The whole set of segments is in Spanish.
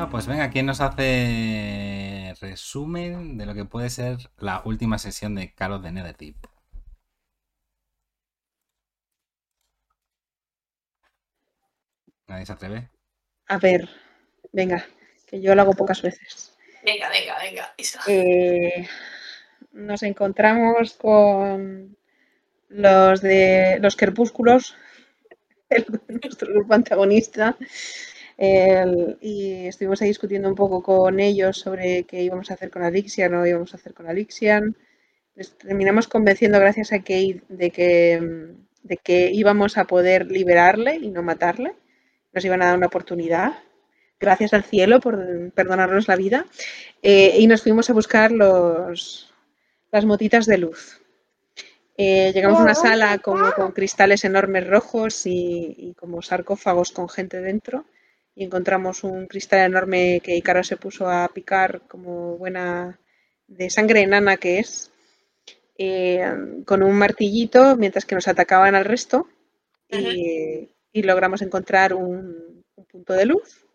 Bueno, pues venga, ¿quién nos hace resumen de lo que puede ser la última sesión de Carlos de Netherdeep? ¿Nadie se atreve? A ver, venga, que yo lo hago pocas veces. Venga, venga, venga. Eh, nos encontramos con los de los crepúsculos, nuestro grupo antagonista, y estuvimos ahí discutiendo un poco con ellos sobre qué íbamos a hacer con Alixian o íbamos a hacer con Alixian. Les terminamos convenciendo, gracias a Kate, de que, de que íbamos a poder liberarle y no matarle. Nos iban a dar una oportunidad. Gracias al cielo por perdonarnos la vida. Eh, y nos fuimos a buscar los, las motitas de luz. Eh, llegamos a una sala como con cristales enormes rojos y, y como sarcófagos con gente dentro y encontramos un cristal enorme que Icaro se puso a picar como buena de sangre enana que es, eh, con un martillito mientras que nos atacaban al resto. Y, logramos encontrar un, punto de luz.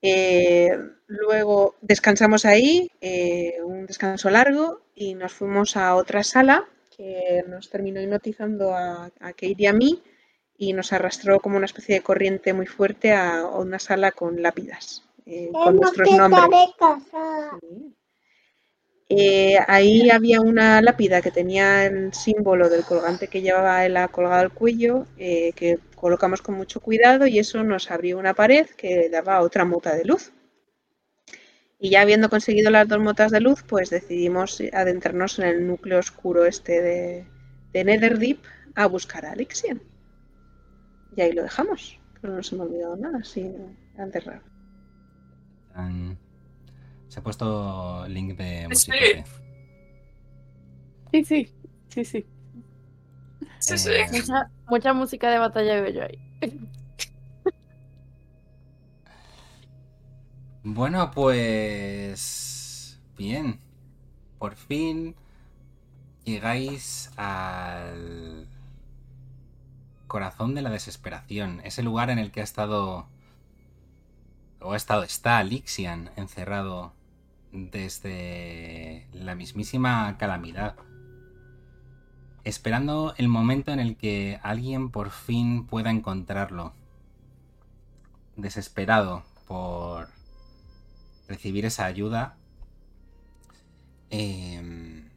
Eh, luego descansamos ahí, eh, un descanso largo, y nos fuimos a otra sala que nos terminó hipnotizando a, a Kate y a mí y nos arrastró como una especie de corriente muy fuerte a una sala con lápidas, eh, con nuestros nombres. Eh, ahí había una lápida que tenía el símbolo del colgante que llevaba él colgado al cuello, eh, que colocamos con mucho cuidado y eso nos abrió una pared que daba otra mota de luz. Y ya habiendo conseguido las dos motas de luz, pues decidimos adentrarnos en el núcleo oscuro este de, de Netherdeep a buscar a Alixian. Y ahí lo dejamos. Pero no se me ha olvidado nada, así antes raro. Se ha puesto link de música. Sí, sí, sí, sí. sí, sí. Eh, mucha, mucha, música de batalla veo yo ahí. Bueno, pues... Bien. Por fin llegáis al corazón de la desesperación, ese lugar en el que ha estado o ha estado está Lixian encerrado desde la mismísima calamidad, esperando el momento en el que alguien por fin pueda encontrarlo, desesperado por recibir esa ayuda. Em,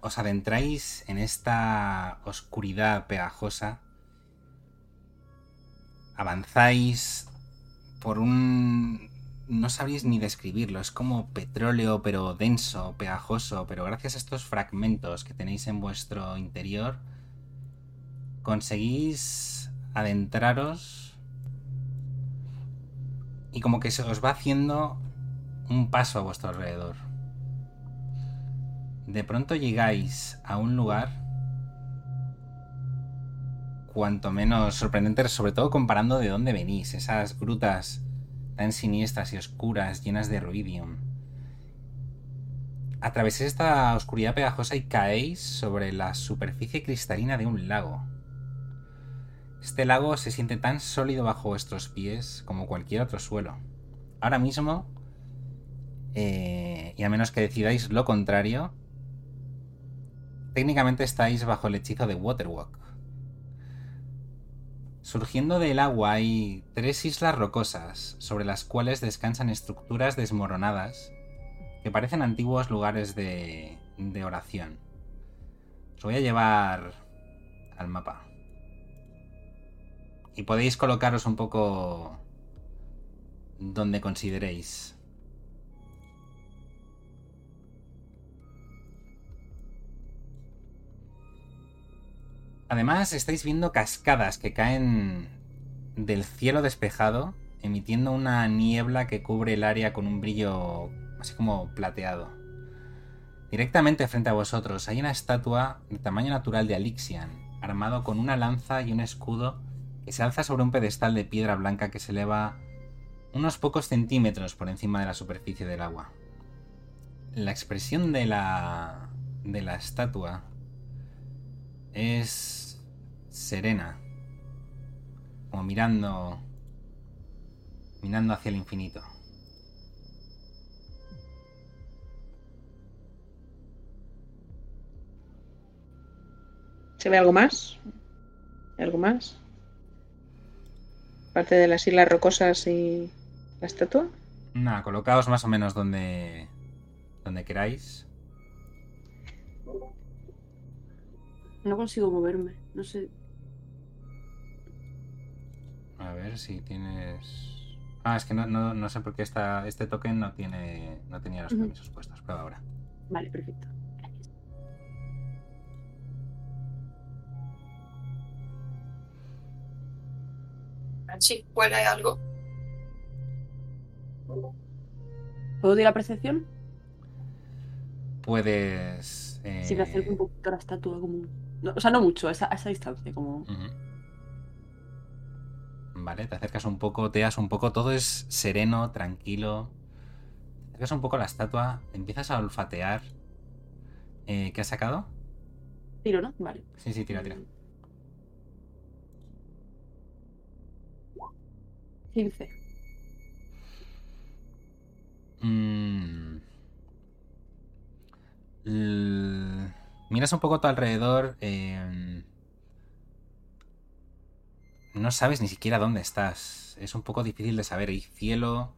os adentráis en esta oscuridad pegajosa avanzáis por un... No sabéis ni describirlo, es como petróleo pero denso, pegajoso, pero gracias a estos fragmentos que tenéis en vuestro interior, conseguís adentraros y como que se os va haciendo un paso a vuestro alrededor. De pronto llegáis a un lugar cuanto menos sorprendente, sobre todo comparando de dónde venís, esas grutas tan siniestras y oscuras, llenas de ruidium. Atraveséis esta oscuridad pegajosa y caéis sobre la superficie cristalina de un lago. Este lago se siente tan sólido bajo vuestros pies como cualquier otro suelo. Ahora mismo, eh, y a menos que decidáis lo contrario, técnicamente estáis bajo el hechizo de Waterwalk. Surgiendo del agua hay tres islas rocosas, sobre las cuales descansan estructuras desmoronadas que parecen antiguos lugares de, de oración. Os voy a llevar al mapa. Y podéis colocaros un poco donde consideréis. Además, estáis viendo cascadas que caen del cielo despejado, emitiendo una niebla que cubre el área con un brillo así como plateado. Directamente frente a vosotros hay una estatua de tamaño natural de Alixian, armado con una lanza y un escudo que se alza sobre un pedestal de piedra blanca que se eleva unos pocos centímetros por encima de la superficie del agua. La expresión de la de la estatua es serena, como mirando mirando hacia el infinito. ¿Se ve algo más? ¿Algo más? Aparte de las islas rocosas y la estatua. Nada, colocaos más o menos donde, donde queráis. No consigo moverme, no sé. A ver si tienes. Ah, es que no, no, no sé por qué esta, este token no tiene. no tenía los permisos puestos. Prueba ahora. Vale, perfecto. Gracias. Sí, huele algo. ¿Puedo tirar percepción? Puedes. Si me eh, acerco un poquito a la estatua, como. no, o sea, no mucho, a esa, a esa distancia, como. Vale, te acercas un poco, teas un poco, todo es sereno, tranquilo. Te acercas un poco a la estatua, empiezas a olfatear. Eh, ¿Qué has sacado? Tiro, ¿no? Vale. Sí, sí, tira, tira. 15. Mm. L- Miras un poco a tu alrededor. eh, No sabes ni siquiera dónde estás. Es un poco difícil de saber. Hay cielo,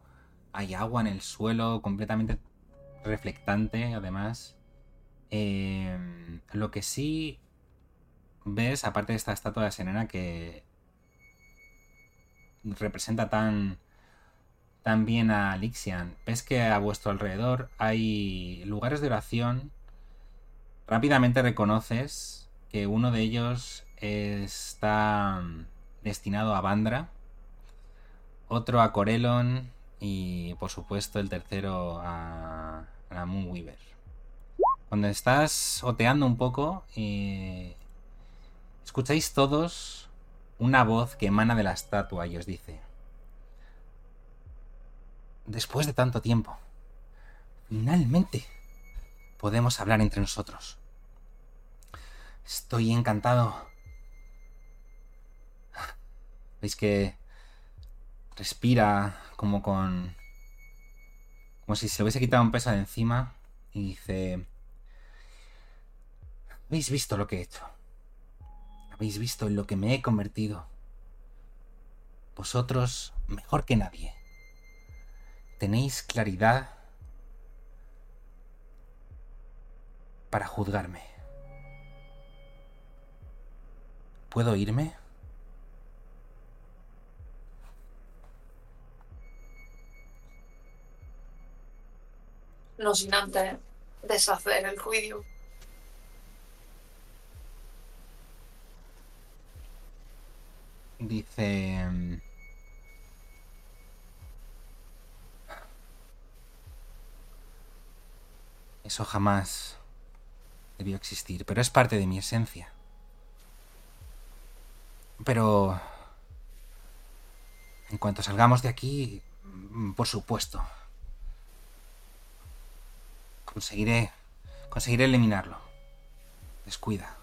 hay agua en el suelo, completamente reflectante, además. Eh, Lo que sí ves, aparte de esta estatua de Serena que representa tan tan bien a Lixian. Ves que a vuestro alrededor hay lugares de oración. Rápidamente reconoces que uno de ellos está destinado a Bandra, otro a Corelon y por supuesto el tercero a, a Moonweaver. Cuando estás oteando un poco, eh, escucháis todos una voz que emana de la estatua y os dice: Después de tanto tiempo, finalmente podemos hablar entre nosotros. Estoy encantado. Veis que respira como con... como si se hubiese quitado un peso de encima y dice... ¿Habéis visto lo que he hecho? ¿Habéis visto en lo que me he convertido? Vosotros mejor que nadie. Tenéis claridad para juzgarme. ¿Puedo irme? No sin antes deshacer el ruido. Dice... mm, Eso jamás debió existir, pero es parte de mi esencia. Pero... En cuanto salgamos de aquí, por supuesto. Conseguiré... Conseguiré eliminarlo. Descuida.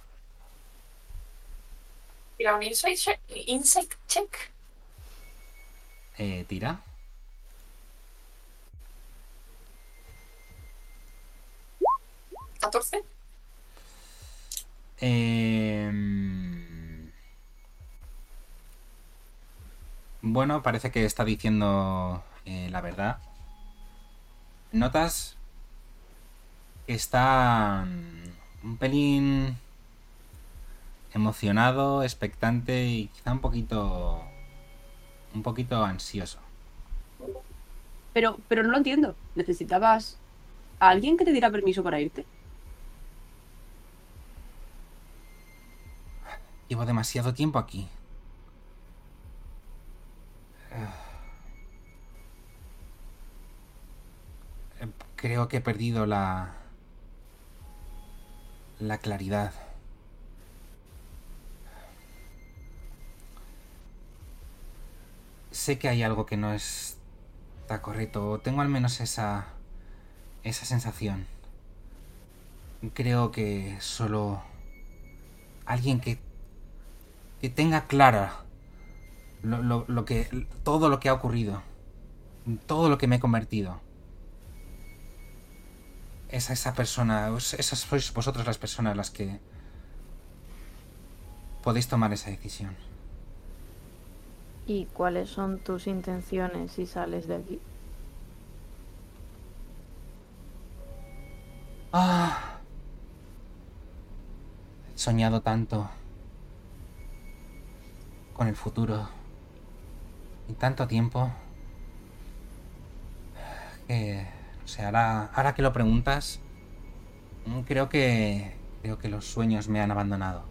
Tira un insight check. Insight check. Eh, tira. ¿14? Em, Bueno, parece que está diciendo eh, la verdad. Notas está mm, un pelín emocionado, expectante y quizá un poquito un poquito ansioso. Pero, pero no lo entiendo. ¿Necesitabas a alguien que te diera permiso para irte? Llevo demasiado tiempo aquí. Creo que he perdido la... la claridad. Sé que hay algo que no está correcto, o tengo al menos esa... esa sensación. Creo que solo... alguien que que tenga clara lo, lo- lo que todo lo que ha ocurrido todo lo que me he convertido. Esa, esa persona, esas sois vosotros las personas las que podéis tomar esa decisión. ¿Y cuáles son tus intenciones si sales de aquí? Ah. He soñado tanto con el futuro y tanto tiempo que, o sea, ahora, que lo preguntas, mm, creo que creo que los sueños me han abandonado.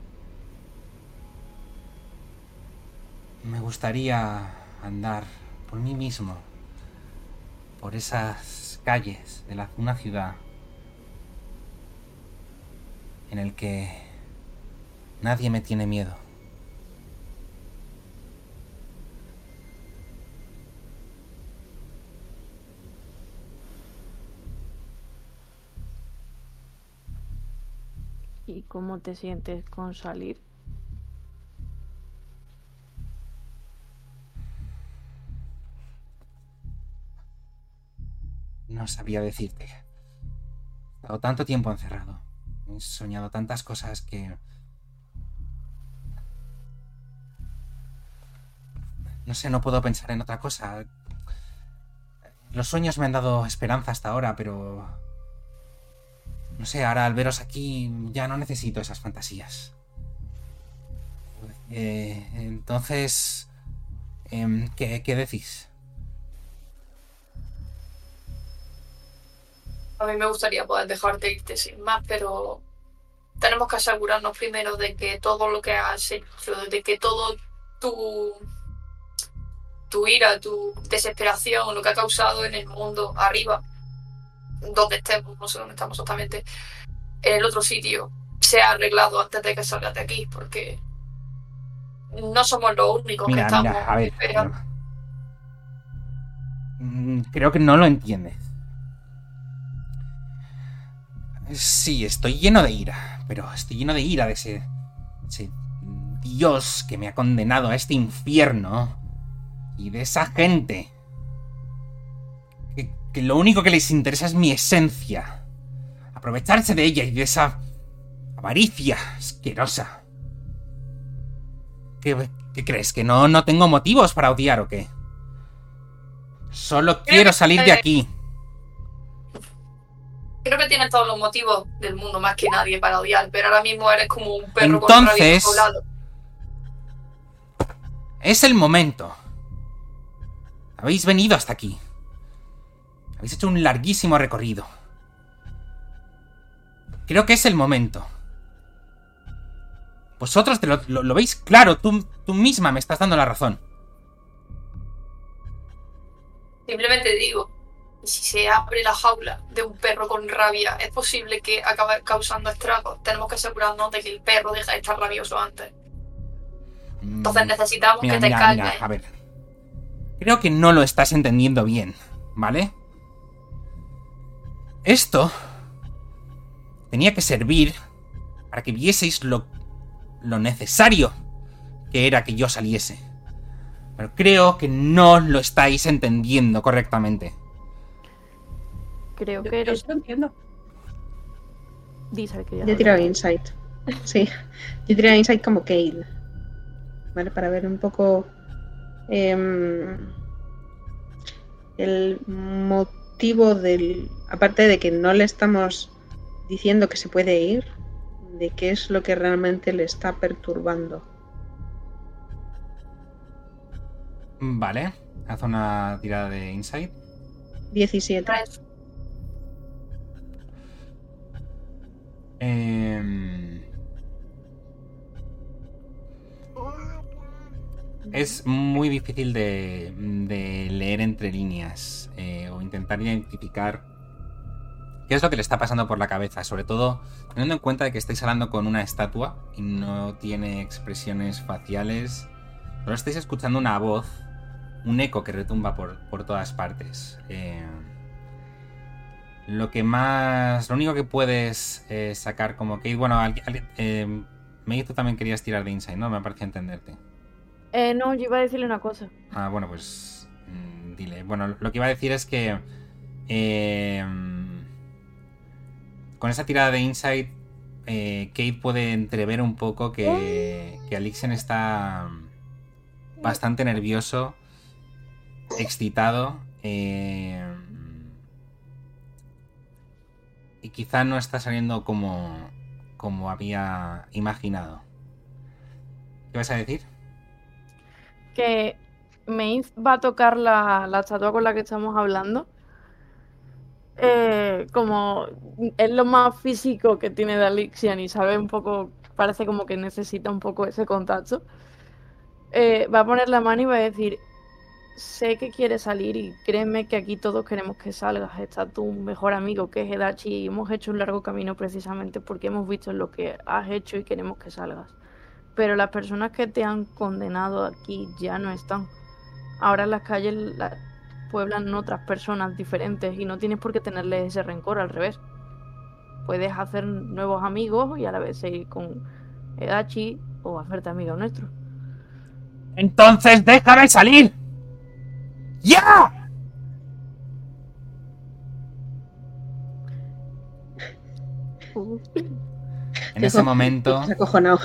Me gustaría andar por mí mismo, por esas calles de la, una ciudad en el que nadie me tiene miedo. ¿Y cómo te sientes con salir? No sabía decirte. He estado tanto tiempo encerrado. He soñado tantas cosas que... No sé, no puedo pensar en otra cosa. Los sueños me han dado esperanza hasta ahora, pero... No sé, ahora al veros aquí ya no necesito esas fantasías. Eh, entonces... em, ¿qué, ¿Qué decís? A mí me gustaría poder dejarte irte sin más, pero tenemos que asegurarnos primero de que todo lo que has hecho, de que todo tu, tu ira, tu desesperación, lo que ha causado en el mundo arriba, donde estemos, no sé dónde estamos exactamente, en el otro sitio, sea arreglado antes de que salgas de aquí, porque no somos los únicos que estamos mira, a ver. Mm, Creo que no lo entiendes. Sí, estoy lleno de ira, pero estoy lleno de ira de ese, ese Dios que me ha condenado a este infierno y de esa gente que lo único que les interesa es mi esencia, aprovecharse de ella y de esa avaricia asquerosa. ¿Qué, qué crees? ¿Que no, no tengo motivos para odiar o qué? Solo quiero salir de aquí. Creo que tienes todos los motivos del mundo más que nadie para odiar, pero ahora mismo eres como un perro Entonces-. Es el momento. Habéis venido hasta aquí. Habéis hecho un larguísimo recorrido. Creo que es el momento. Vosotros te lo, lo- lo veis claro, tú, tú misma me estás dando la razón. Simplemente digo, si se abre la jaula de un perro con rabia, es posible que acabe causando estragos. Tenemos que asegurarnos de que el perro deje de estar rabioso antes. Entonces Mm, necesitamos Mira, que te mira, calmes. mira, a ver. Creo que no lo estás entendiendo bien, ¿vale? Esto tenía que servir para que vieseis lo, lo necesario que era que yo saliese. Pero creo que no lo estáis entendiendo correctamente. Creo Yo, que yo eres... sí lo entiendo. Dice que ya Yo he lo tirado tengo. insight. Sí, yo he tirado insight como Kale. ¿Vale? Para ver un poco em, el motivo del. Aparte de que no le estamos diciendo que se puede ir, de qué es lo que realmente le está perturbando. Vale, haz una tirada de insight. 17. Em, Es muy difícil de, leer entre líneas eh, o intentar identificar qué es lo que le está pasando por la cabeza, sobre todo teniendo en cuenta de que estáis hablando con una estatua y no tiene expresiones faciales, solo estáis escuchando una voz, un eco que retumba por, todas partes. Eh, lo que más, lo único que puedes eh, sacar como que, bueno, alguien, alguien- eh, también querías tirar de insight, ¿no? Me parecía entenderte. Eh, no, yo iba a decirle una cosa. Ah, bueno, pues Mm, Dile. Bueno, lo que iba a decir es que. eh, con esa tirada de insight, eh, Kate puede entrever un poco que, que Alixian está bastante nervioso, excitado. eh, y quizá no está saliendo como, como había imaginado. ¿Qué vas a decir? Que Maeve va a tocar la, la estatua con la que estamos hablando. Eh, como es lo más físico que tiene de Alixian y sabe un poco, parece como que necesita un poco ese contacto. eh, va a poner la mano y va a decir, sé que quieres salir y créeme que aquí todos queremos que salgas. Está tu mejor amigo que es Edachi y hemos hecho un largo camino precisamente porque hemos visto lo que has hecho y queremos que salgas. Pero las personas que te han condenado aquí ya no están. Ahora en las calles la- pueblan otras personas diferentes y no tienes por qué tenerles ese rencor, al revés. Puedes hacer nuevos amigos y a la vez seguir con Edachi o hacerte amigo nuestro. Entonces déjame salir. ¡Ya! En ese momento, Se ha acojonado.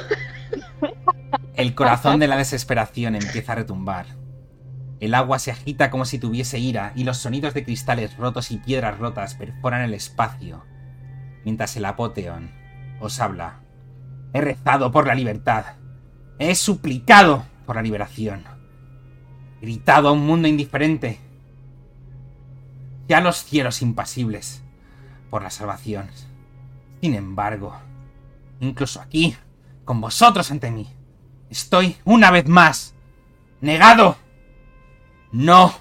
El corazón de la desesperación empieza a retumbar. El agua se agita como si tuviese ira y los sonidos de cristales rotos y piedras rotas perforan el espacio. Mientras el Apoteon os habla. He rezado por la libertad. He suplicado por la liberación. Gritado a un mundo indiferente. Ya los cielos impasibles por la salvación. Sin embargo, incluso aquí, con vosotros ante mí, estoy una vez más negado. No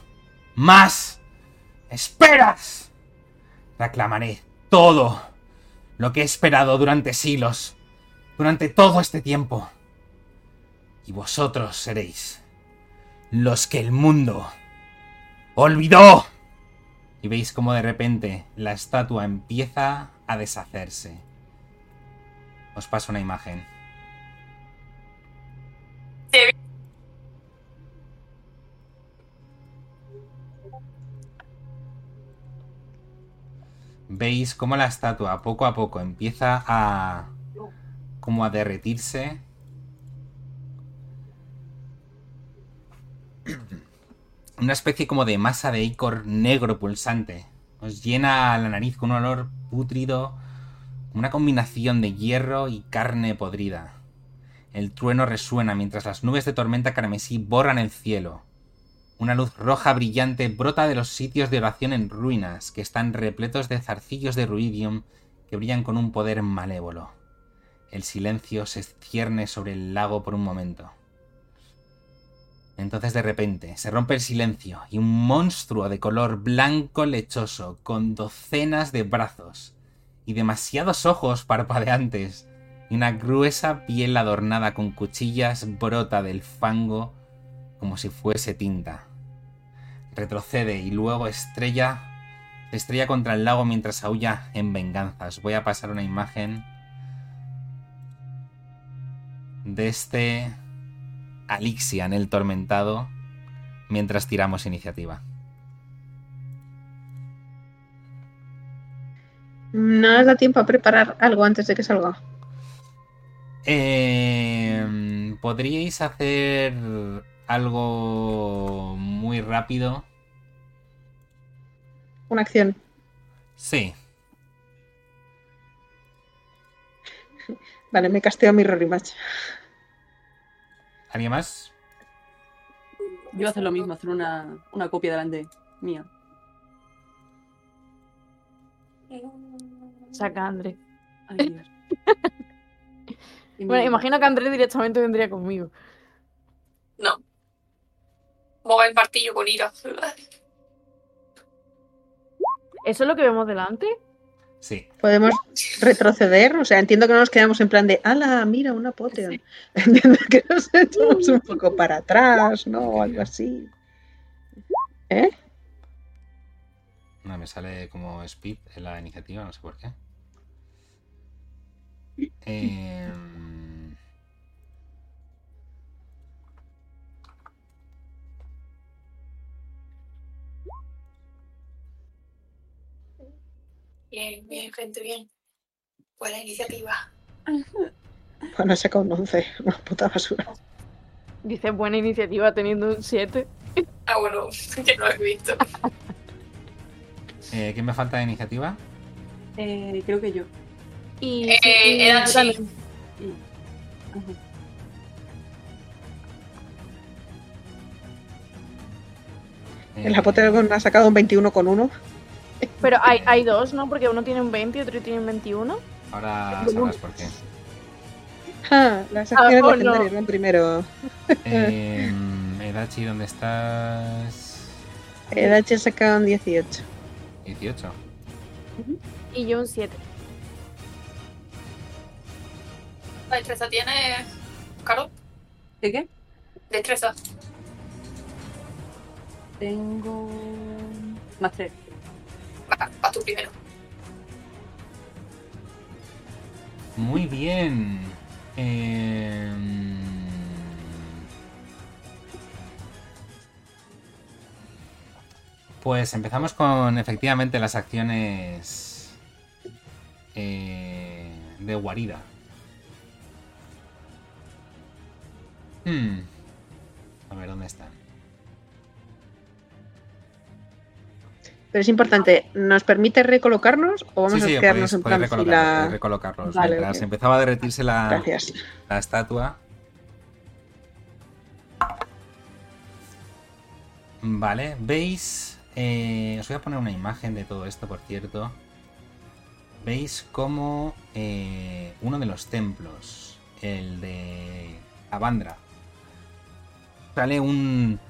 más esperas. Reclamaré todo lo que he esperado durante siglos, durante todo este tiempo. Y vosotros seréis los que el mundo olvidó. Y veis cómo de repente la estatua empieza a deshacerse. Os paso una imagen. Veis cómo la estatua poco a poco empieza a como a derretirse. Una especie como de masa de icor negro pulsante. Os llena la nariz con un olor pútrido, una combinación de hierro y carne podrida. El trueno resuena mientras las nubes de tormenta carmesí borran el cielo. Una luz roja brillante brota de los sitios de oración en ruinas, que están repletos de zarcillos de ruidium que brillan con un poder malévolo. El silencio se cierne sobre el lago por un momento. Entonces de repente se rompe el silencio y un monstruo de color blanco lechoso, con docenas de brazos y demasiados ojos parpadeantes y una gruesa piel adornada con cuchillas brota del fango como si fuese tinta. Retrocede y luego estrella estrella contra el lago mientras aúlla en venganza. Os voy a pasar una imagen de este Alixian el tormentado mientras tiramos iniciativa. No nos da tiempo a preparar algo antes de que salga. Eh, Podríais hacer algo muy rápido. Una acción. Sí. Vale, me casteo mi Rory Match. ¿Alguien más? Yo voy a hacer lo mismo, hacer una, una copia delante mía. Saca André. Ay, Dios. Bueno, imagino que André directamente vendría conmigo. No. Mueve el martillo con ira. ¿Eso es lo que vemos delante? Sí. Podemos retroceder, o sea, entiendo que no nos quedamos en plan de, ala, mira, una Poteon. Entiendo que nos echamos un poco para atrás, ¿no? O algo así. ¿Eh? No, me sale como speed en la iniciativa, no sé por qué. Em, bien, bien, gente, bien. Buena iniciativa. Bueno, he sacado un una puta basura. Dice buena iniciativa teniendo un 7. Ah, bueno, que no lo he visto. Eh, ¿Quién me falta de iniciativa? Eh, creo que yo. Y, Eh, sí, y era yo así. también. Ujú. El Apotegon ha sacado un 21 con 1. Pero hay, hay dos, ¿no? Porque uno tiene un 20 y otro tiene un 21. Ahora sabrás por qué. Ah, las acciones oh, no. legendarias van primero. Eh, Edachi, ¿dónde estás? El H ha sacado un 18. 18. Y yo un 7. La destreza tiene. Caro, ¿De qué? destreza. Tengo. Más tres. Va, va tú primero. Muy bien. Eh, Pues empezamos con efectivamente las acciones eh, de guarida. Hmm. A ver, ¿dónde están? Pero es importante, ¿nos permite recolocarnos o vamos sí, sí, a quedarnos podéis, en plan recolocarlos, fila? podéis recolocarlos. Vale, Mientras empezaba a derretirse la, la estatua. Vale, veis. eh, os voy a poner una imagen de todo esto, por cierto. Veis cómo eh, uno de los templos, el de Avandra, sale un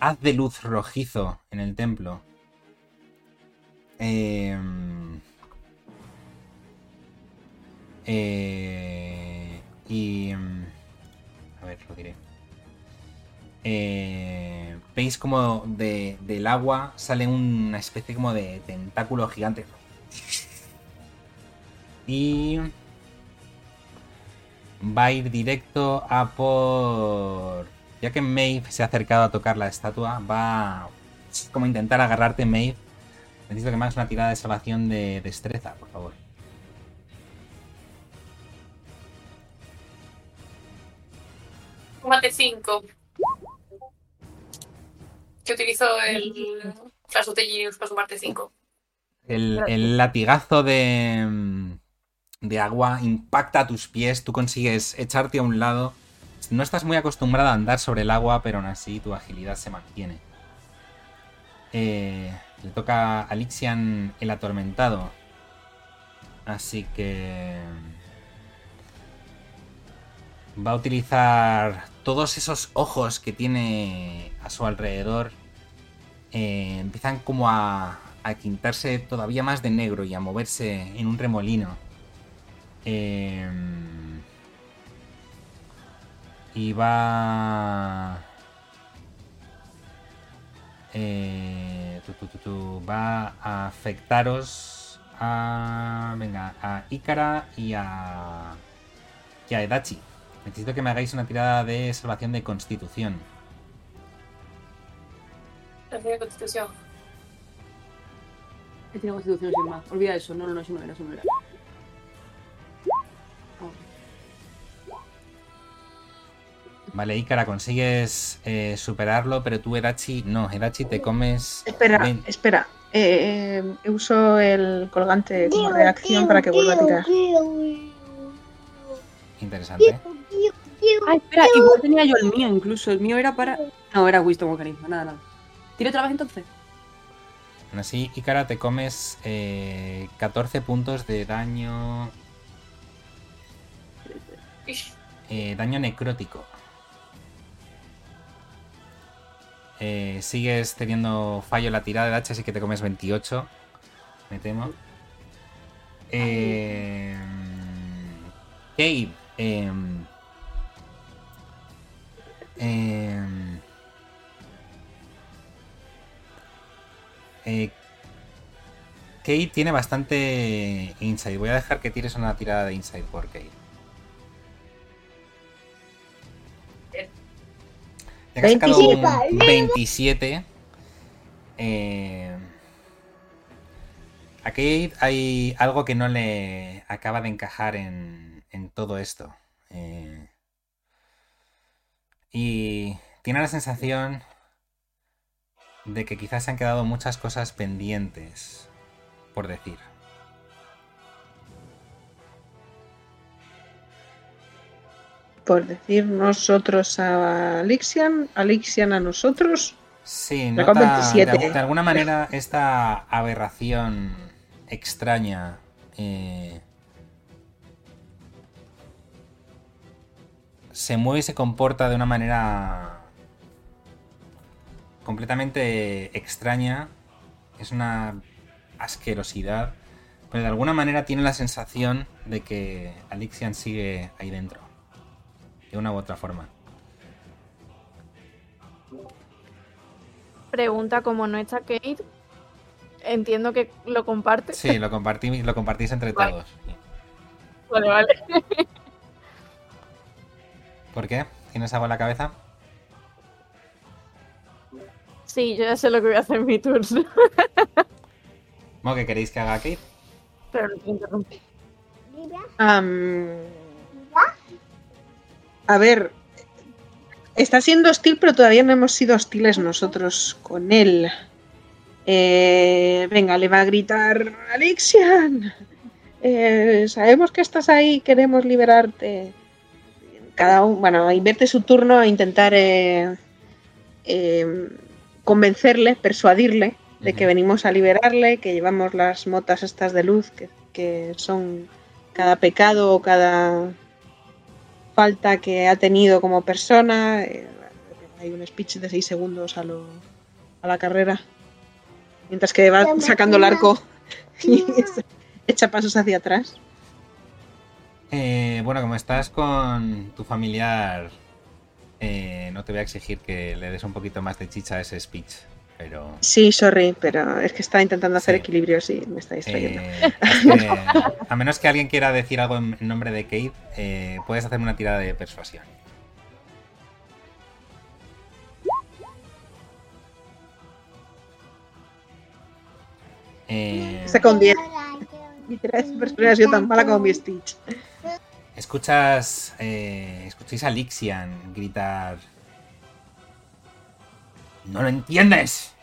haz de luz rojizo en el templo. Em, eh, y. mm, A ver, lo diré. Eh, Veis como de- del agua sale una especie como de tentáculo gigante. Y. Va a ir directo a por. Ya que Maeve se ha acercado a tocar la estatua, va a como intentar agarrarte, Maeve. Necesito que me hagas una tirada de salvación de destreza, por favor. Mate 5. Que utilizo el Flash de Genius para sumarte 5. El, el latigazo de, de agua impacta a tus pies, tú consigues echarte a un lado. No estás muy acostumbrado a andar sobre el agua, pero aún así tu agilidad se mantiene. Eh, le toca a Lixian el atormentado. Así que... Va a utilizar todos esos ojos que tiene a su alrededor. eh, empiezan como a, a quintarse todavía más de negro y a moverse en un remolino. Eh, y va... eh, tu, tu, tu, tu, va a afectaros a... Venga, a Ícara y a... Y a Edachi. Necesito que me hagáis una tirada de salvación de constitución. Tercera constitución. Que tiene constitución sin más. Olvida eso. No, no, no, eso no era, eso no era. Vale, Ícara, consigues eh, superarlo, pero tú, Edachi, no. Edachi, te comes... Espera, espera. Eh, eh, uso el colgante como reacción para que vuelva a tirar. Interesante. Ah, espera, igual tenía yo el mío incluso. El mío era para. No, era Wisdom o Carisma, nada, nada. ¿Tiro otra vez entonces? Aún así, Ícara, te comes eh, 14 puntos de daño... Eh, daño necrótico. Eh, sigues teniendo fallo la tirada de hacha, así que te comes 28. Me temo. Eh, Cade. em, em, eh, Kate tiene bastante insight. Voy a dejar que tires una tirada de insight por Kate. Ya que has sacado un 27. 27. eh, A Kate hay algo que no le acaba de encajar en, en todo esto. Eh, y tiene la sensación de que quizás se han quedado muchas cosas pendientes, por decir. Por decir nosotros a Alixian, Alixian a nosotros. Sí, nota, 27. de, de alguna manera esta aberración extraña eh, se mueve y se comporta de una manera completamente extraña. Es una asquerosidad. Pero de alguna manera tiene la sensación de que Alixian sigue ahí dentro. De una u otra forma. Pregunta como no está Kate. Entiendo que lo comparte. Sí, lo, compartí, lo compartís entre Vale. todos. Vale, vale. ¿Por qué? ¿Tienes algo en la cabeza? Sí, yo ya sé lo que voy a hacer en mi turno. ¿Cómo que queréis que haga Kate? Pero no te interrumpí. Am, a ver, está siendo hostil, pero todavía no hemos sido hostiles nosotros con él. Eh, venga, le va a gritar, Alixian, eh, sabemos que estás ahí, queremos liberarte. Cada uno, bueno, invierte su turno a intentar eh, eh, convencerle, persuadirle de que venimos a liberarle, que llevamos las motas estas de luz, que, que son cada pecado o cada falta que ha tenido como persona. eh, hay un speech de 6 segundos a, lo- a la carrera. Mientras que va sacando el arco y echa pasos hacia atrás. Eh, bueno, como estás con tu familiar, eh, no te voy a exigir que le des un poquito más de chicha a ese speech, pero... Sí, sorry, pero es que estaba intentando hacer Sí. equilibrios y me está distrayendo. eh, es que, a menos que alguien quiera decir algo en nombre de Kate, eh, puedes hacer una tirada de persuasión. Eh, un 10. Mi tirada de tan mala como mi Stitch. Escuchas. Eh, escucháis a Lixian gritar. ¿No lo entiendes?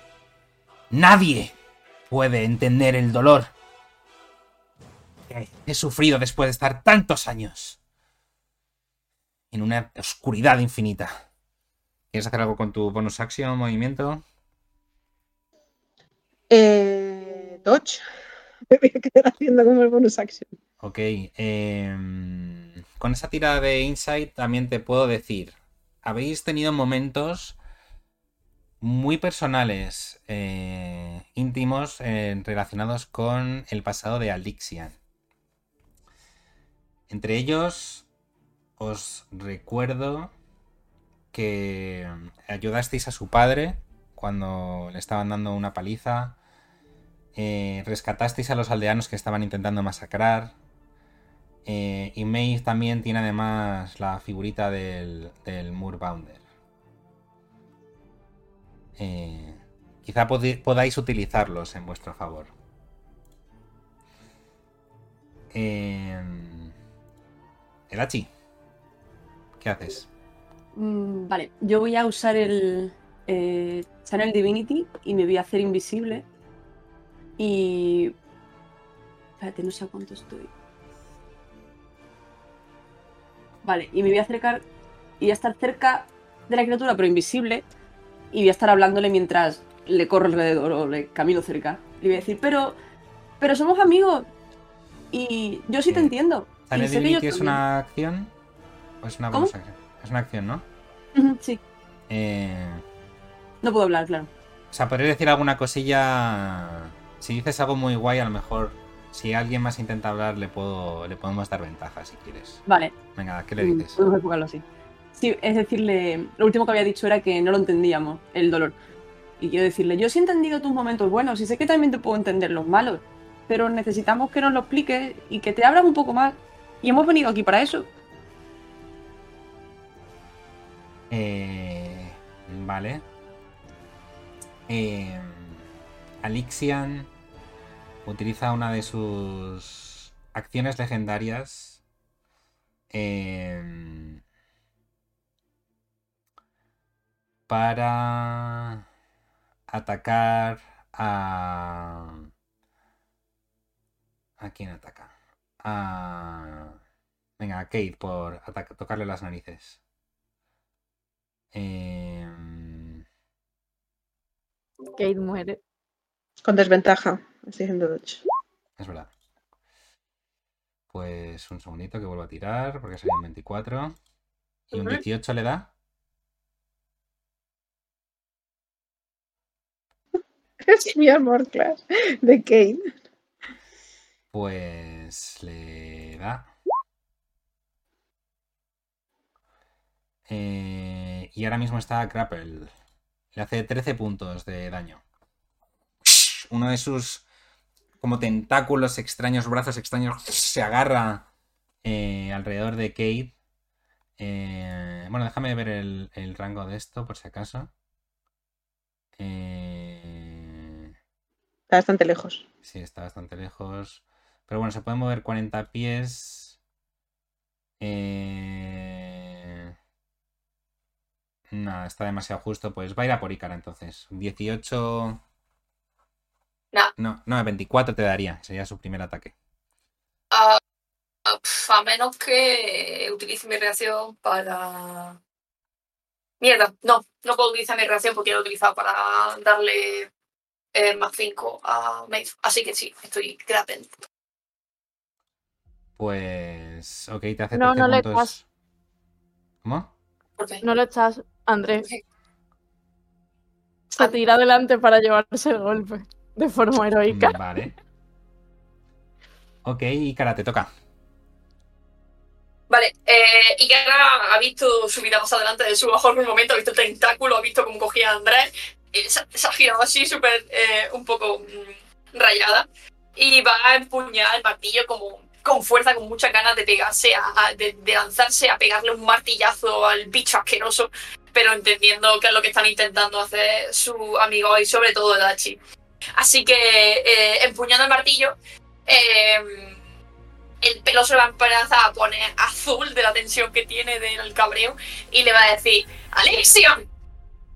Nadie puede entender el dolor que he sufrido después de estar tantos años en una oscuridad infinita. ¿Quieres hacer algo con tu bonus action movimiento? Eh, Dodge. Me voy a quedar haciendo como el bonus action. Ok. em, con esa tirada de insight también te puedo decir. Habéis tenido momentos muy personales, eh, íntimos, eh, relacionados con el pasado de Alixian. Entre ellos, os recuerdo que ayudasteis a su padre cuando le estaban dando una paliza. eh, rescatasteis a los aldeanos que estaban intentando masacrar. Eh, y Maeve también tiene además la figurita del, del Moorbounder. Eh, quizá podáis utilizarlos en vuestro favor. Eh, Elachi, ¿qué haces? Mm, vale, yo voy a usar el eh, Channel Divinity y me voy a hacer invisible. Y. Espérate, no sé a cuánto estoy. Vale, y me voy a acercar y a estar cerca de la criatura, pero invisible. Y voy a estar hablándole mientras le corro alrededor o le camino cerca. Le voy a decir, pero. Pero somos amigos. Y yo sí te entiendo. y ¿Channel sé que Divinity es una acción? ¿O es una bonus? Es una acción, ¿no? Sí, Eh, no puedo hablar, claro. o sea, podría decir alguna cosilla. Si dices algo muy guay, a lo mejor. Si alguien más intenta hablar, le puedo le podemos dar ventaja si quieres. Vale, Venga, ¿qué le Mm, dices? Podemos así. Sí, es decirle, lo último que había dicho era que no lo entendíamos, el dolor. Y quiero decirle, yo sí he entendido tus momentos buenos y sé que también te puedo entender los malos, pero necesitamos que nos lo expliques y que te abras un poco más. Y hemos venido aquí para eso. Eh, vale. Eh, Alixian utiliza una de sus acciones legendarias. em, para atacar a... ¿A quién ataca? A... Venga, a Kate por ataca- tocarle las narices. Em, Kate muere. Con desventaja. Estoy diciendo Dodge. Es verdad. Pues un segundito que vuelvo a tirar, porque salió un 24. ¿Y un Ujú. 18 le da? Es mi amor, class. De Kate. Pues le da. Eh, y ahora mismo está Grapple. Le hace 13 puntos de daño. Uno de sus como tentáculos extraños, brazos extraños, se agarra eh, alrededor de Kate. Eh, bueno, déjame ver el, el rango de esto, por si acaso. Eh, Está bastante lejos. Sí, está bastante lejos. Pero bueno, se puede mover 40 pies. Eh... Nada, está demasiado justo. Pues va a ir a por Ícara entonces. 18. Nah. No, no, 24 te daría. Sería su primer ataque. Ah, ah, pf, a menos que utilice mi reacción para. Mierda, no, no puedo utilizar mi reacción porque lo he utilizado para darle eh, más 5 a Maeve. Así que sí, estoy grappling. Pues. Ok, te hace No, 13 no le puntos. estás. ¿Cómo? No lo estás, Andrés. Se tira adelante para llevarse el golpe. De forma heroica. Vale. Ok, Ícara, te toca. Vale, eh, y que ahora ha visto su vida más adelante de su mejor momento, ha visto el tentáculo, ha visto cómo cogía a Andrés, se, se ha girado así súper, eh, un poco mm, rayada, y va a empuñar el martillo como con fuerza, con muchas ganas de pegarse, a, de, lanzarse a pegarle un martillazo al bicho asqueroso, pero entendiendo que es lo que están intentando hacer su amigo y sobre todo Dachi. Así que, eh, empuñando el martillo, eh, el pelo se va a empezar a poner azul de la tensión que tiene del cabreo y le va a decir, Alexion,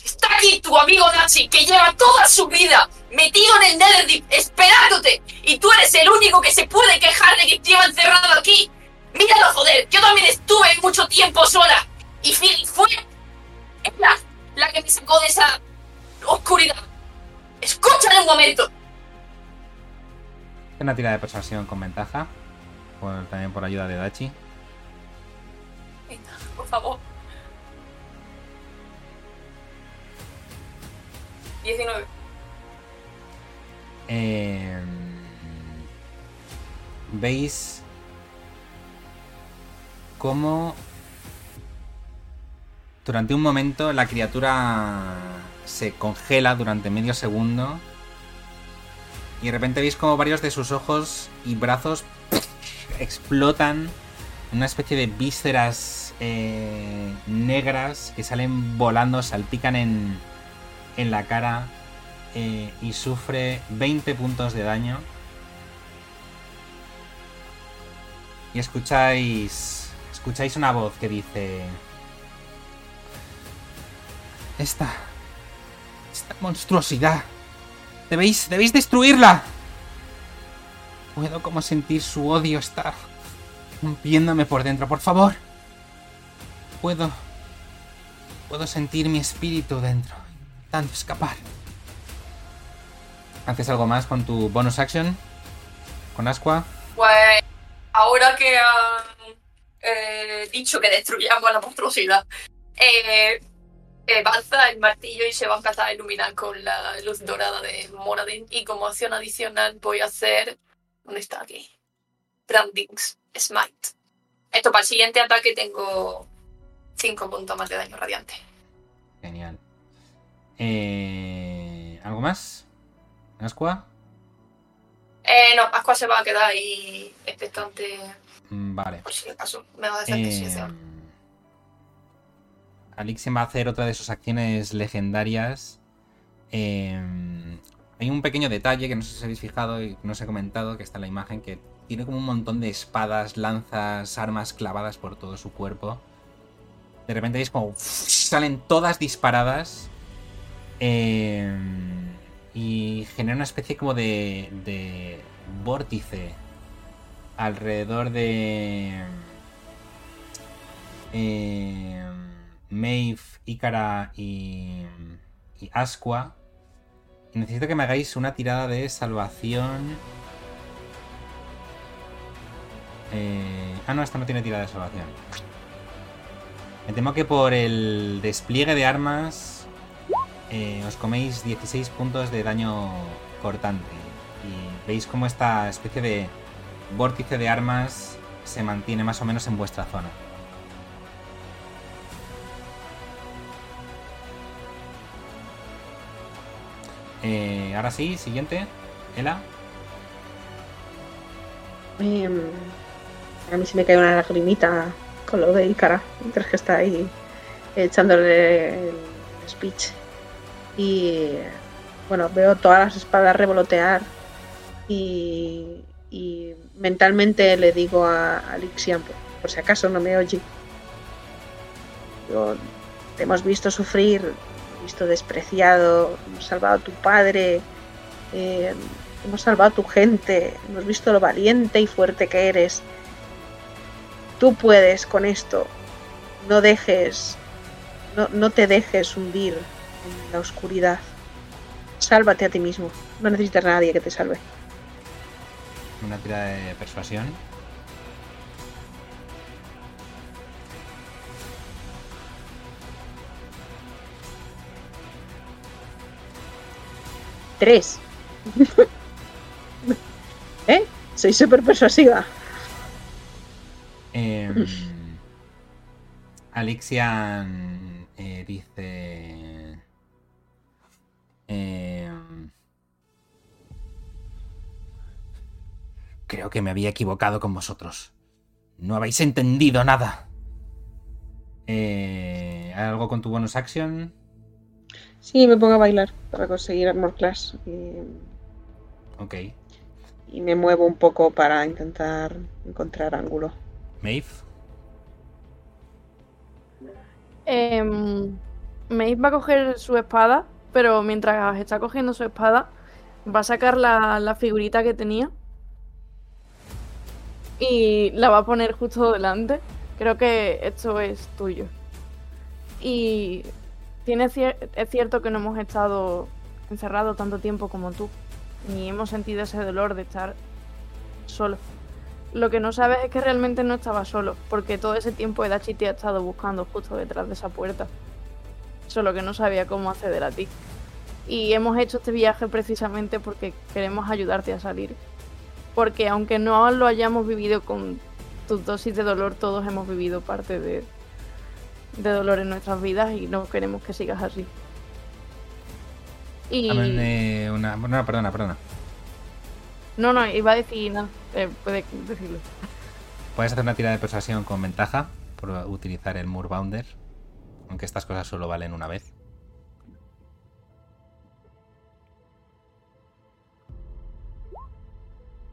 está aquí tu amigo Nachi que lleva toda su vida metido en el Netherdeep esperándote y tú eres el único que se puede quejar de que lleva encerrado aquí. Míralo, joder, yo también estuve mucho tiempo sola y fue ella la que me sacó de esa oscuridad. Escúchale un momento. Una tira de persuasión con ventaja. Por- también por ayuda de Dachi. Venga, por favor. 19. Eh, Veis cómo durante un momento la criatura se congela durante medio segundo y de repente veis como varios de sus ojos y brazos explotan en una especie de vísceras eh, negras que salen volando, salpican en, en la cara eh, y sufre 20 puntos de daño. Y escucháis. Escucháis una voz que dice. Esta. Esta monstruosidad. Debéis. Debéis destruirla. Puedo como sentir su odio estar rompiéndome por dentro. Por favor. Puedo. Puedo sentir mi espíritu dentro. Intentando escapar. ¿Haces algo más con tu bonus action? ¿Con Asqua? Pues ahora que han eh, dicho que destruyamos la monstruosidad, eh, eh, va a alzar el martillo y se va a empezar a iluminar con la luz dorada de Moradin. Y como acción adicional voy a hacer... ¿Dónde está aquí? Brandings Smite. Esto para el siguiente ataque tengo 5 puntos más de daño radiante. Genial. Eh, ¿Algo más? ¿Asqua? Eh, no, Asqua se va a quedar ahí expectante Mm, Vale. por si acaso me va a sí, Eh. Alixen va a hacer otra de sus acciones legendarias. eh, hay un pequeño detalle que no sé si habéis fijado y no os he comentado, que está en la imagen, que tiene como un montón de espadas, lanzas, armas clavadas por todo su cuerpo. De repente veis como salen todas disparadas. Eh, y genera una especie como de, de vórtice alrededor de eh, Maeve, Ícara y, y Asqua. Y necesito que me hagáis una tirada de salvación. Eh, ah, no, esta no tiene tirada de salvación. Me temo que por el despliegue de armas eh, os coméis 16 puntos de daño cortante. Y veis cómo esta especie de vórtice de armas se mantiene más o menos en vuestra zona. Eh, ahora sí, siguiente. Ela. Em, a mí se me cae una lagrimita con lo de Ícara, mientras que está ahí echándole el speech. Y bueno, veo todas las espadas revolotear y, mentalmente le digo a, a por, si acaso no me oye. Digo, te hemos visto sufrir, visto despreciado, hemos salvado a tu padre, eh, hemos salvado a tu gente, hemos visto lo valiente y fuerte que eres. Tú puedes con esto. No dejes, no, no te dejes hundir en la oscuridad. Sálvate a ti mismo. No necesitas a nadie que te salve. Una tira de persuasión. Tres. ¿Eh? Soy súper persuasiva. Em, Alexian eh, dice. Em, creo que me había equivocado con vosotros. No habéis entendido nada. Eh, ¿Hay algo con tu bonus action? Sí, me pongo a bailar para conseguir Armor Class. Y, Ok. y me muevo un poco para intentar encontrar ángulo. Maeve. Em, Maeve va a coger su espada, pero mientras está cogiendo su espada, va a sacar la, la figurita que tenía y la va a poner justo delante. Creo que esto es tuyo. Y tiene es cierto que no hemos estado encerrados tanto tiempo como tú, ni hemos sentido ese dolor de estar solo. Lo que no sabes es que realmente no estaba solo, porque todo ese tiempo Edachi te ha estado buscando justo detrás de esa puerta. Solo que no sabía cómo acceder a ti. Y hemos hecho este viaje precisamente porque queremos ayudarte a salir. Porque aunque no lo hayamos vivido con tus dosis de dolor, todos hemos vivido parte de, de dolor en nuestras vidas y no queremos que sigas así. Y... Dame una. No, perdona, perdona. No, no, iba a decir nada. Eh, puede decirlo. Puedes hacer una tira de persuasión con ventaja por utilizar el Moorbounder. Aunque estas cosas solo valen una vez.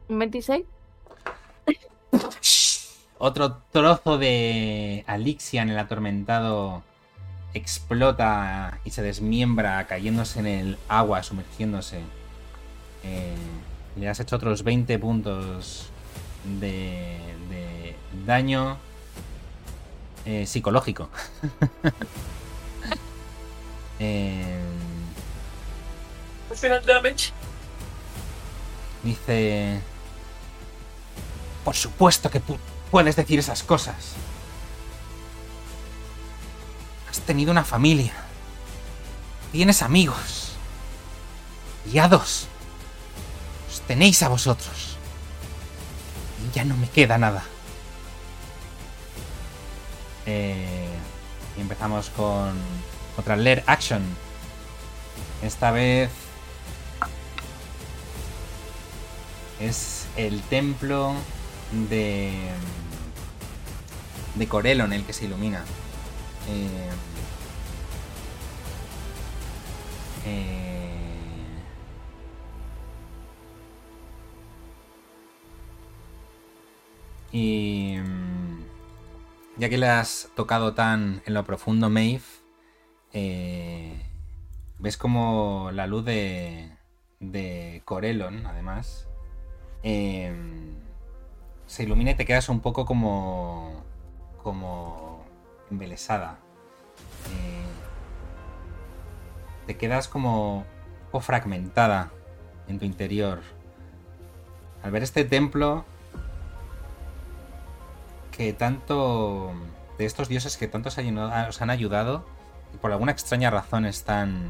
¿Un 26? Otro trozo de Alixian, el atormentado, explota y se desmiembra, cayéndose en el agua, sumergiéndose. Eh, le has hecho otros 20 puntos de, de daño eh, psicológico. Eh. Dice... Por supuesto que pu- puedes decir esas cosas. Has tenido una familia. Tienes amigos. Y a dos. Os tenéis a vosotros. Y ya no me queda nada. Eh, y empezamos con otra Leer Action. Esta vez es el templo de de Corelon el que se ilumina. Eh, eh, y ya que le has tocado tan en lo profundo, Maeve, eh, ves como la luz de, de Corelon, además, eh, se ilumina y te quedas un poco como, como embelesada. Eh, te quedas como poco fragmentada en tu interior. Al ver este templo que tanto de estos dioses que tanto os, ayudado- os han ayudado y por alguna extraña razón están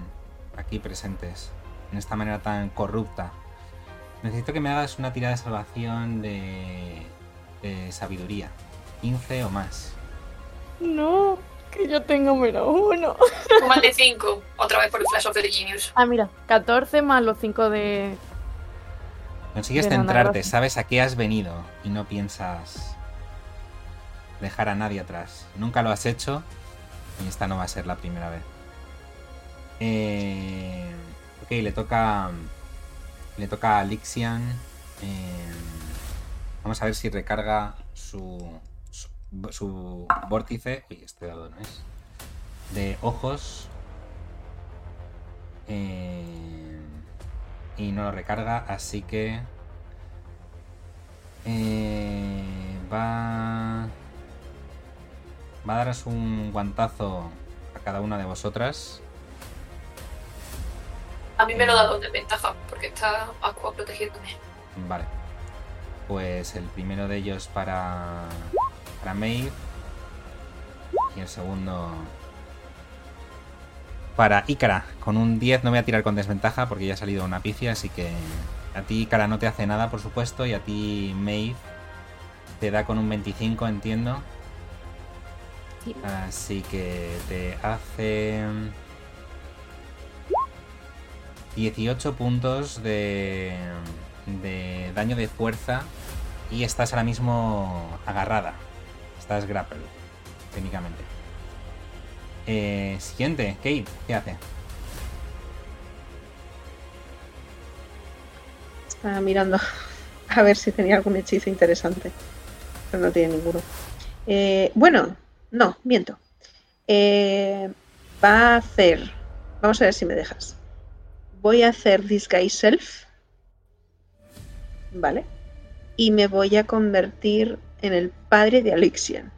aquí presentes en esta manera tan corrupta. Necesito que me hagas una tirada de salvación de, de sabiduría. 15 o más. No, que yo tengo menos uno. Un mal de 5, otra vez por el Flash of the Genius. Ah, mira, 14 más los 5 de. Consigues De centrarte, sabes a qué has venido y no piensas dejar a nadie atrás. Nunca lo has hecho y esta no va a ser la primera vez. Eh, ok, le toca. Le toca a Lixian. eh, vamos a ver si recarga su, su, vórtice. Uy, este dado no es. De ojos. Eh, y no lo recarga, así que. eh, va. Va a daros un guantazo a cada una de vosotras. A mí me lo da con desventaja, porque está Aqua protegiéndome. Vale. Pues el primero de ellos para. Para Maeve. Y el segundo. Para Ícara. Con un 10 no voy a tirar con desventaja porque ya ha salido una pifia, así que. A ti Ícara no te hace nada, por supuesto. Y a ti Maeve te da con un 25, entiendo. Sí. Así que te hace. 18 puntos de, de daño de fuerza y estás ahora mismo agarrada. Estás grapple, técnicamente. Eh, siguiente, Kate, ¿qué hace? Estaba mirando a ver si tenía algún hechizo interesante. Pero no tiene ninguno. Eh, bueno, no, miento. Eh, va a hacer. Vamos a ver si me dejas. Voy a hacer Disguise Self. Vale. Y me voy a convertir en el padre de Alixian.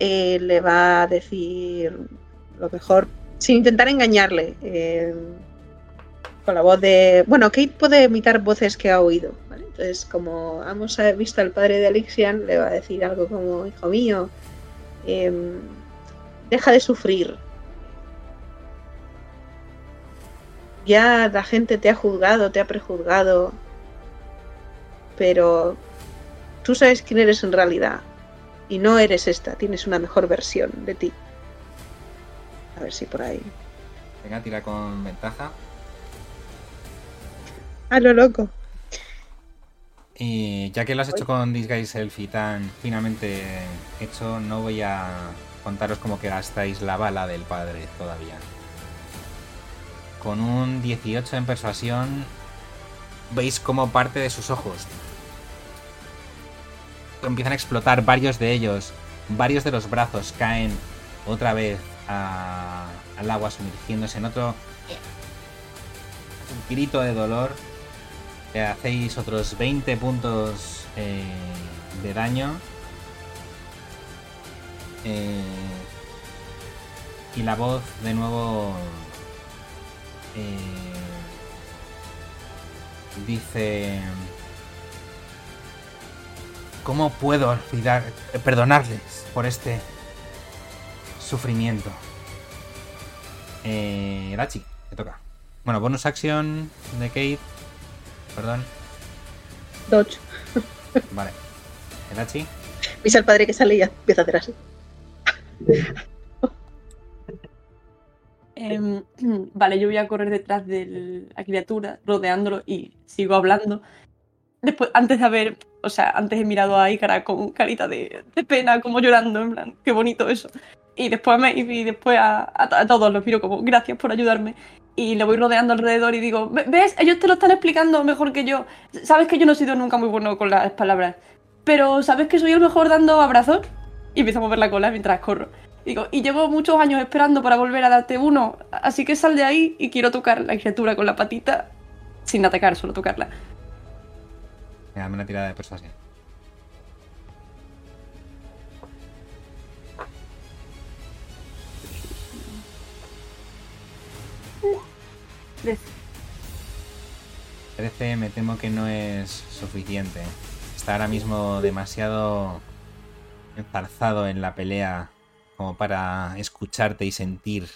Eh, le va a decir lo mejor, sin intentar engañarle. eh, con la voz de. Bueno, Kate puede imitar voces que ha oído. Entonces, como hemos eh, visto al padre de Alixian, le va a decir algo como: Hijo mío, em, deja de sufrir. Ya la gente te ha juzgado, te ha prejuzgado. Pero tú sabes quién eres en realidad. Y no eres esta, tienes una mejor versión de ti. A ver si por ahí. Venga, tira con ventaja. A lo loco. Y ya que lo has hecho con Disguise Self y tan finamente hecho, no voy a contaros como que gastáis la bala del padre todavía. Con un 18 en persuasión, veis como parte de sus ojos empiezan a explotar varios de ellos, varios de los brazos caen otra vez a- al agua sumergiéndose en otro grito de dolor. Hacéis otros 20 puntos eh, de daño. Eh, y la voz de nuevo eh, dice... ¿Cómo puedo olvidar, perdonarles por este sufrimiento? Eh, Dachi, te toca. Bueno, bonus action de Kate. Perdón. Dodge. Vale. Dachi. Viste al padre que sale y ya empieza a hacer así. Em, vale, yo voy a correr detrás de la criatura, rodeándolo y sigo hablando. Después, antes de haber, o sea, antes he mirado a Ícara con carita de, de pena, como llorando, en plan, qué bonito eso. Y después a Maeve y después a, a- a todos los miro como, gracias por ayudarme. Y le voy rodeando alrededor y digo, "Ve- ¿ves? Ellos te lo están explicando mejor que yo. Sabes que yo no he sido nunca muy bueno con las palabras, pero ¿sabes que soy el mejor dando abrazos? Y empiezo a mover la cola mientras corro. Digo, y llevo muchos años esperando para volver a darte uno, así que sal de ahí y quiero tocar la criatura con la patita sin atacar, solo tocarla. Dame una tirada de persuasión. Trece. 13 me temo que no es suficiente. Está ahora mismo demasiado enzarzado en la pelea como para escucharte y sentir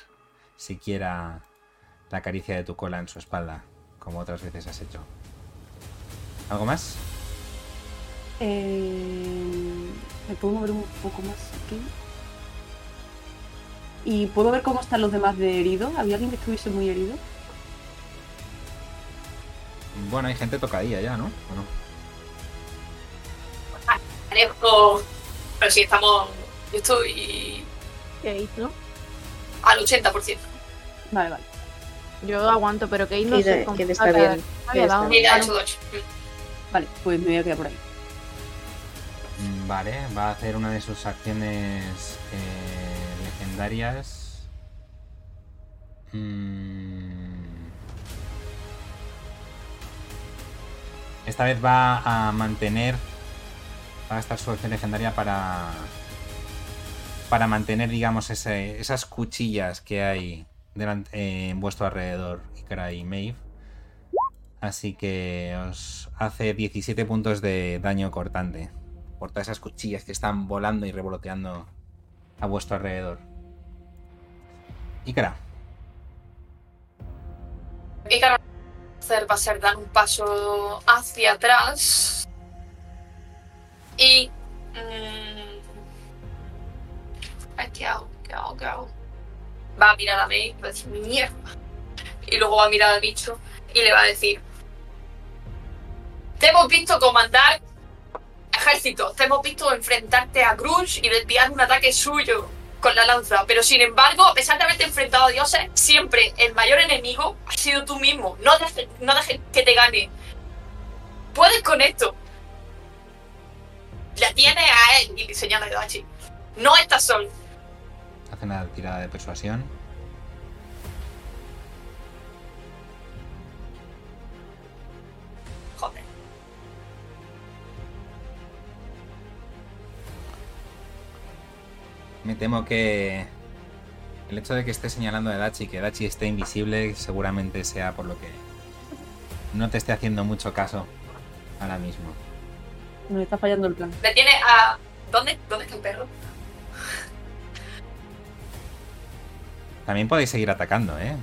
siquiera la caricia de tu cola en su espalda, como otras veces has hecho. ¿Algo más? Eh, ¿Me puedo mover un poco más aquí? ¿Y puedo ver cómo están los demás de herido? ¿Había alguien que estuviese muy herido? Bueno, hay gente tocadilla ya, ¿no? ¿O no? Parejo. Pero sí, estamos. Yo estoy Kate, ¿no? al 80%. Vale, vale. Yo aguanto, pero Kate no Kate- sé Kate está bien. Kate está. Vale, pues me voy a quedar por ahí. Mm, Vale, va a hacer una de sus acciones eh, legendarias. Mm. Esta vez va a mantener. Va a gastar su legendaria para. Para mantener, digamos, esas cuchillas que hay eh, en vuestro alrededor, Ikara y Maeve. Así que os hace 17 puntos de daño cortante por todas esas cuchillas que están volando y revoloteando a vuestro alrededor. Claro, hacer va a ser dar un paso hacia atrás. Y. mm, ay, ¿Qué hago? ¿Qué hago? ¿Qué hago? Va a mirar a mí y va a decir, mierda. Y luego va a mirar al bicho y le va a decir: Te hemos visto comandar ejércitos, te hemos visto enfrentarte a Grunge y desviar un ataque suyo con la lanza, pero sin embargo, a pesar de haberte enfrentado a dioses, siempre el mayor enemigo ha sido tú mismo. No dejes no dejes que te gane. Puedes con esto. La tienes a él, y señala a Dachi. No estás solo. hace una tirada de persuasión. Me temo que el hecho de que esté señalando a Dachi, que Dachi esté invisible, seguramente sea por lo que no te esté haciendo mucho caso ahora mismo. Nos está fallando el plan. Le tiene a. ¿Dónde, ¿Dónde está el perro? También podéis seguir atacando, ¿eh?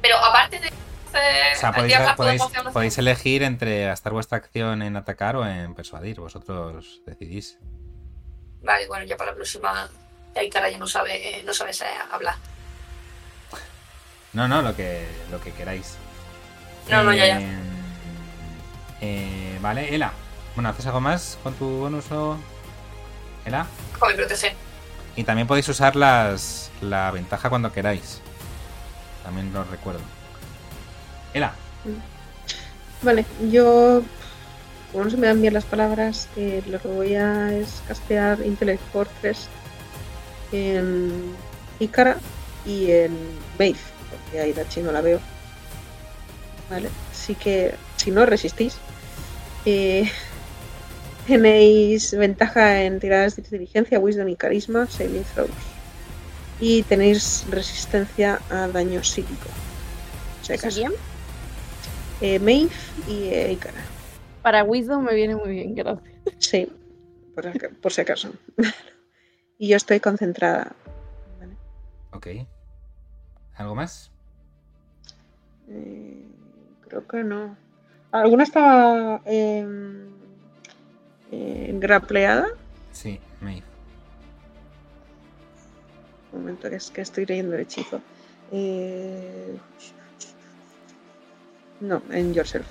Pero aparte de. O sea, podéis, podéis, podéis elegir entre gastar vuestra acción en atacar o en persuadir. Vosotros decidís. Vale, bueno, ya para la próxima. Ahí cara ya no sabe, no sabe hablar. No, no, lo que, lo que queráis. No, no, ya, ya. Eh, eh, vale, Ela. Bueno, ¿haces algo más con tu bonus o...? Ela? Joder, protege. Y también podéis usar las, la ventaja cuando queráis. También lo recuerdo. Ela. Vale, yo. Como no se me dan bien las palabras, eh, lo que voy a es castear Intellect Fortress en Ikara y en Maeve, porque a Irachi no la veo. Vale, así que si no resistís, eh, tenéis ventaja en tiradas de inteligencia, wisdom y carisma, saving throws. Y tenéis resistencia a daño psíquico. O sea, ¿Eso caso. bien? Eh, Maeve y eh, Ikara. Para Wisdom me viene muy bien, gracias. Sí, por, si acaso. y yo estoy concentrada. Vale. Ok. ¿Algo más? Eh, creo que no. ¿Alguna estaba em, eh, grapleada? Sí, Maeve. Un momento, que es que estoy leyendo el hechizo. Eh, no, en Yourself.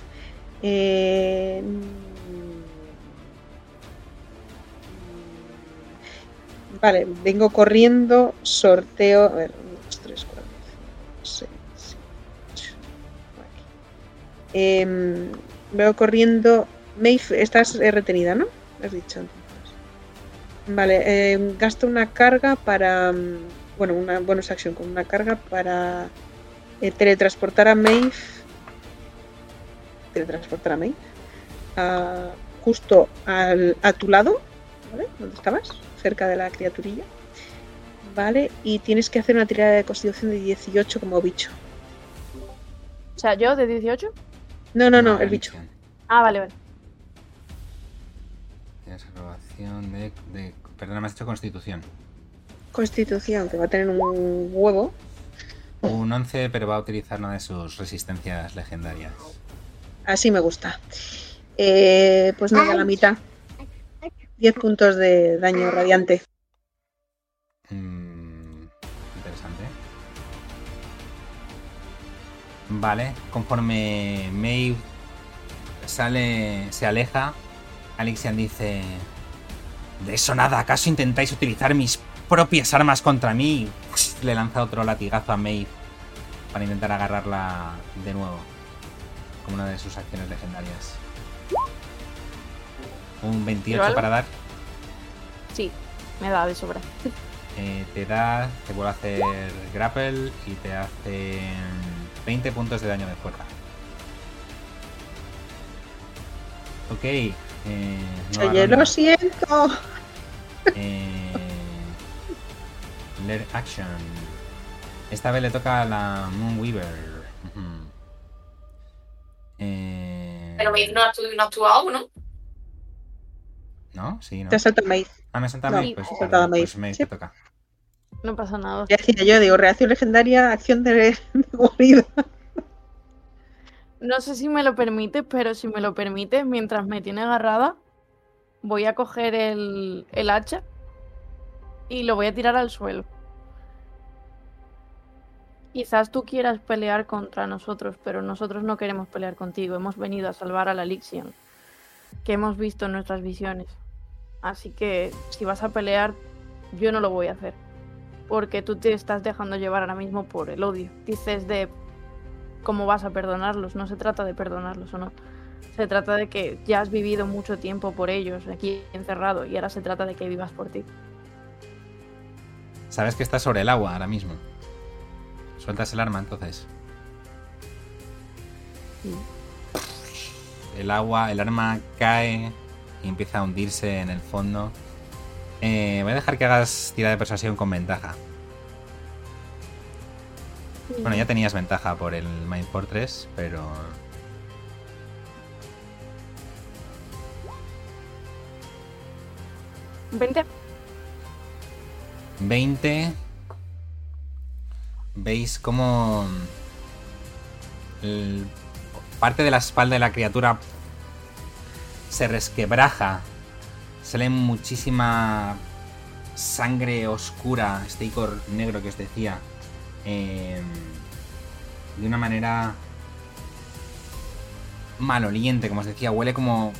Eh, vale, vengo corriendo, sorteo. A ver, 1, 2, 3, 4, 5, 6, 7, Em, veo corriendo. Maeve, estás eh, retenida, ¿no? Has dicho entonces. Vale, em, gasto una carga para. mm, Bueno, una bonus action con una carga para eh, teletransportar a Maeve. Teletransportar a Maeve. a- justo al- a tu lado, ¿vale? ¿Dónde estabas? Cerca de la criaturilla. Vale, y tienes que hacer una tirada de constitución de 18 como bicho. O sea, yo de 18. No, no, no, el bicho. Ah, vale, vale. Tienes aprobación de, de. Perdona, me has hecho constitución. Constitución, que va a tener un huevo. Un 11, pero va a utilizar una de sus resistencias legendarias. Así me gusta. Eh, pues nada, la mitad. 10 puntos de daño radiante. Mm, interesante. Vale, conforme Maeve sale, se aleja, Alexian dice: De eso nada, ¿acaso intentáis utilizar mis propias armas contra mí? Y Le lanza otro latigazo a Maeve para intentar agarrarla de nuevo, como una de sus acciones legendarias. Un 28 algo? para dar. Sí, me da de sobra. Eh, te da, te vuelve a hacer grapple y te hace 20 puntos de daño de fuerza. Ok. Eh, Oye, lo siento. Eh, Lair action. Esta vez le toca a la Moonweaver. Eh, Pero Maeve no no ha actuado, ¿no? ¿No? Sí, ¿no? Te salta Maeve. Ah, me salta No, Maeve, Pues, me pues Sí. te toca. No pasa nada. Ya decía yo, digo, reacción legendaria, acción de. No sé si me lo permite, pero si me lo permite, mientras me tiene agarrada, voy a coger el, el hacha y lo voy a tirar al suelo. Quizás tú quieras pelear contra nosotros, pero nosotros no queremos pelear contigo. Hemos venido a salvar a la Lixian, que hemos visto en nuestras visiones. Así que si vas a pelear, yo no lo voy a hacer. Porque tú te estás dejando llevar ahora mismo por el odio. Dices de cómo vas a perdonarlos. No se trata de perdonarlos o no. Se trata de que ya has vivido mucho tiempo por ellos aquí encerrado y ahora se trata de que vivas por ti. Sabes que está sobre el agua ahora mismo. Sueltas el arma entonces. El agua, el arma cae y empieza a hundirse en el fondo. Eh, voy a dejar que hagas tirada de persuasión con ventaja. Bueno, ya tenías ventaja por el Mind Fortress, pero. Vente. 20. Veis cómo el- parte de la espalda de la criatura se resquebraja. Sale muchísima sangre oscura, este icor negro que os decía. eh, de una manera maloliente, como os decía. Huele como,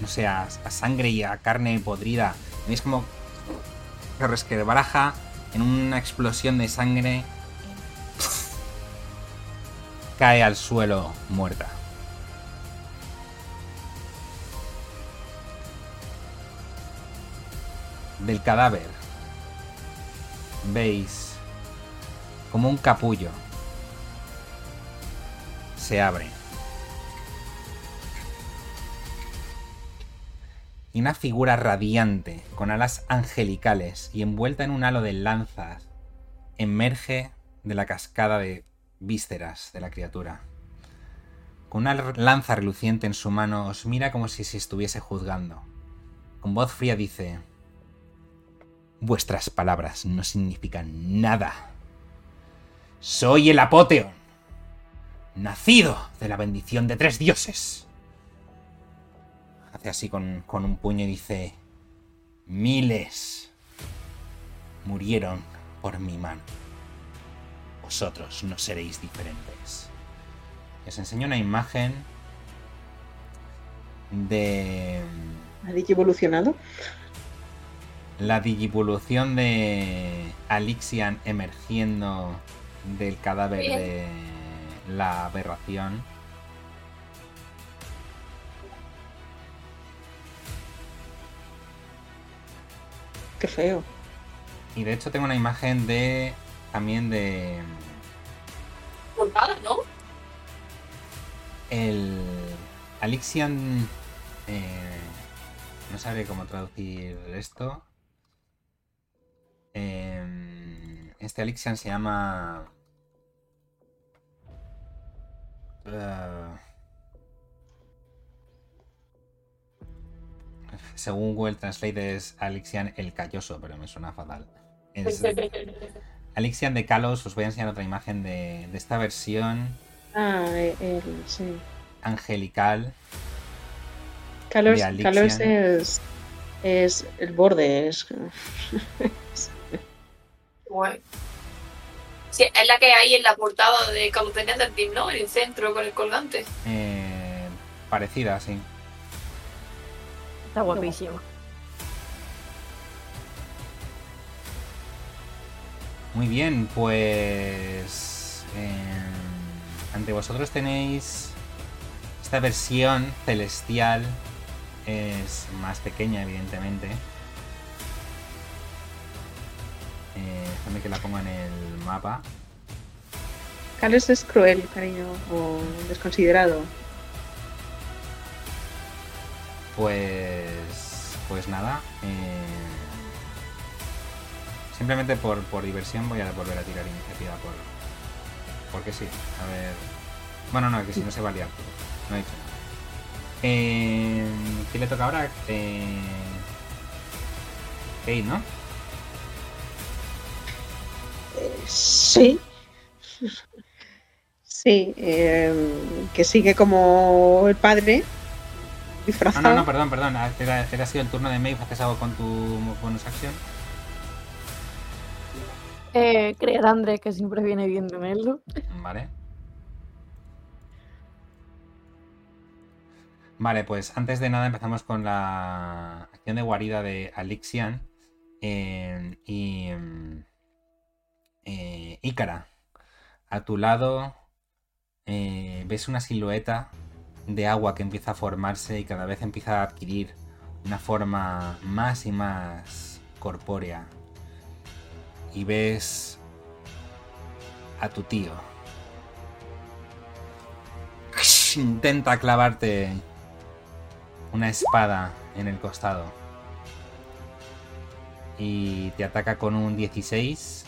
no sé, a, a sangre y a carne podrida. Veis como se resquebraja en una explosión de sangre. Cae al suelo muerta. Del cadáver veis como un capullo se abre. y una figura radiante, con alas angelicales y envuelta en un halo de lanzas, emerge de la cascada de vísceras de la criatura. Con una lanza reluciente en su mano, os mira como si se estuviese juzgando. Con voz fría dice, Vuestras palabras no significan nada. Soy el Apoteon, nacido de la bendición de tres dioses hace así con, con un puño y dice, miles murieron por mi mano vosotros no seréis diferentes. Les enseño una imagen de... ¿Ha evolucionado? La digivolución de Alixian emergiendo del cadáver de la aberración. Qué feo. Y de hecho tengo una imagen de también de. Portada, ¿no? El. Alixian. eh, no sabré cómo traducir esto. Em, este Alixian se llama. eh, según Google Translate es Alixian el Calloso, pero me suena fatal. Es Alixian de Kalos, os voy a enseñar otra imagen de, de esta versión Ah, eh, el, sí. angelical. Alixian. Carlos es, es el borde, es... Guay. Sí, es la que hay en la portada de Call of the Netherdeep, ¿no? En el centro con el colgante. eh, parecida, sí. Está guapísimo. Muy bien, pues. em, ante vosotros tenéis esta versión celestial. Es más pequeña, evidentemente. Eh, déjame que la ponga en el mapa. Carlos es cruel, cariño, o desconsiderado. Pues. Pues nada. eh, simplemente por, por diversión voy a volver a tirar iniciativa por. Porque sí. A ver. Bueno, no, que si no se va a liar todo. No he dicho nada. Eh, ¿Quién le toca ahora? Eh, Kate, ¿no? Sí. Sí, eh, que sigue como el padre, Ah, disfrazado. no, no, perdón, perdón. Ah, Era, era sido el turno de Maeve. ¿Haces algo con tu bonus acción? Eh, creer a Andrés, que siempre viene bien tenerlo. Vale. Vale, pues antes de nada empezamos con la acción de guarida de Alixian. eh, y. eh, Ícara, a tu lado eh, ves una silueta de agua que empieza a formarse y cada vez empieza a adquirir una forma más y más corpórea. Y ves a tu tío. Intenta clavarte una espada en el costado. Y te ataca con un 16.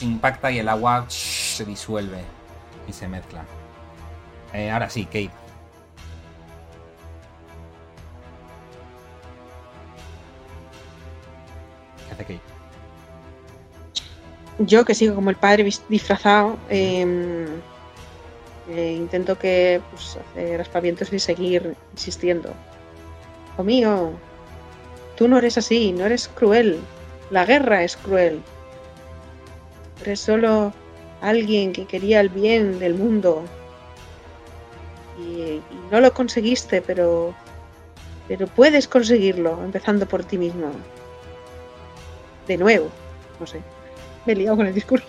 Impacta y el agua se disuelve y se mezcla. Eh, ahora sí, Kate. ¿Qué hace Kate? Yo que sigo como el padre disfrazado, eh, eh, intento que pues, hacer aspavientos y seguir insistiendo. Hijo mío, tú no eres así, no eres cruel. La guerra es cruel. Eres solo alguien que quería el bien del mundo. Y, y no lo conseguiste, pero, pero puedes conseguirlo, empezando por ti mismo. De nuevo, no sé. Me he liado con el discurso.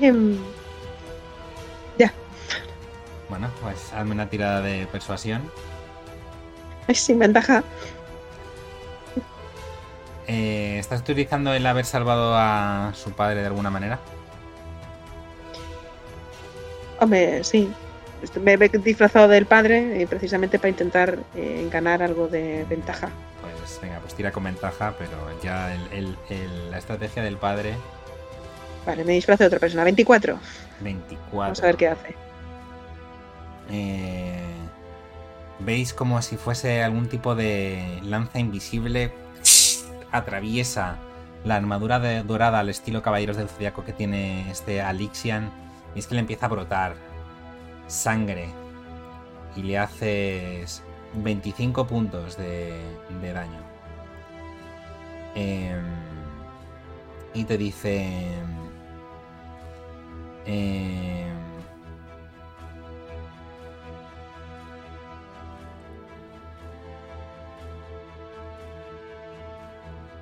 Em, Bueno, pues hazme una tirada de persuasión. ay, sin ventaja. Eh, ¿Estás utilizando el haber salvado a su padre de alguna manera? Hombre, sí. Este, Me he disfrazado del padre eh, precisamente para intentar eh, ganar algo de ventaja. Pues venga, pues tira con ventaja, pero ya el- el- el- la estrategia del padre, Vale, me disfrazo de otra persona. 24. 24. Vamos a ver qué hace. Eh, Veis como si fuese algún tipo de lanza invisible atraviesa la armadura de- dorada al estilo Caballeros del Zodiaco que tiene este Alixian y es que le empieza a brotar sangre y le haces 25 puntos de, de daño. Em, y te dice... em,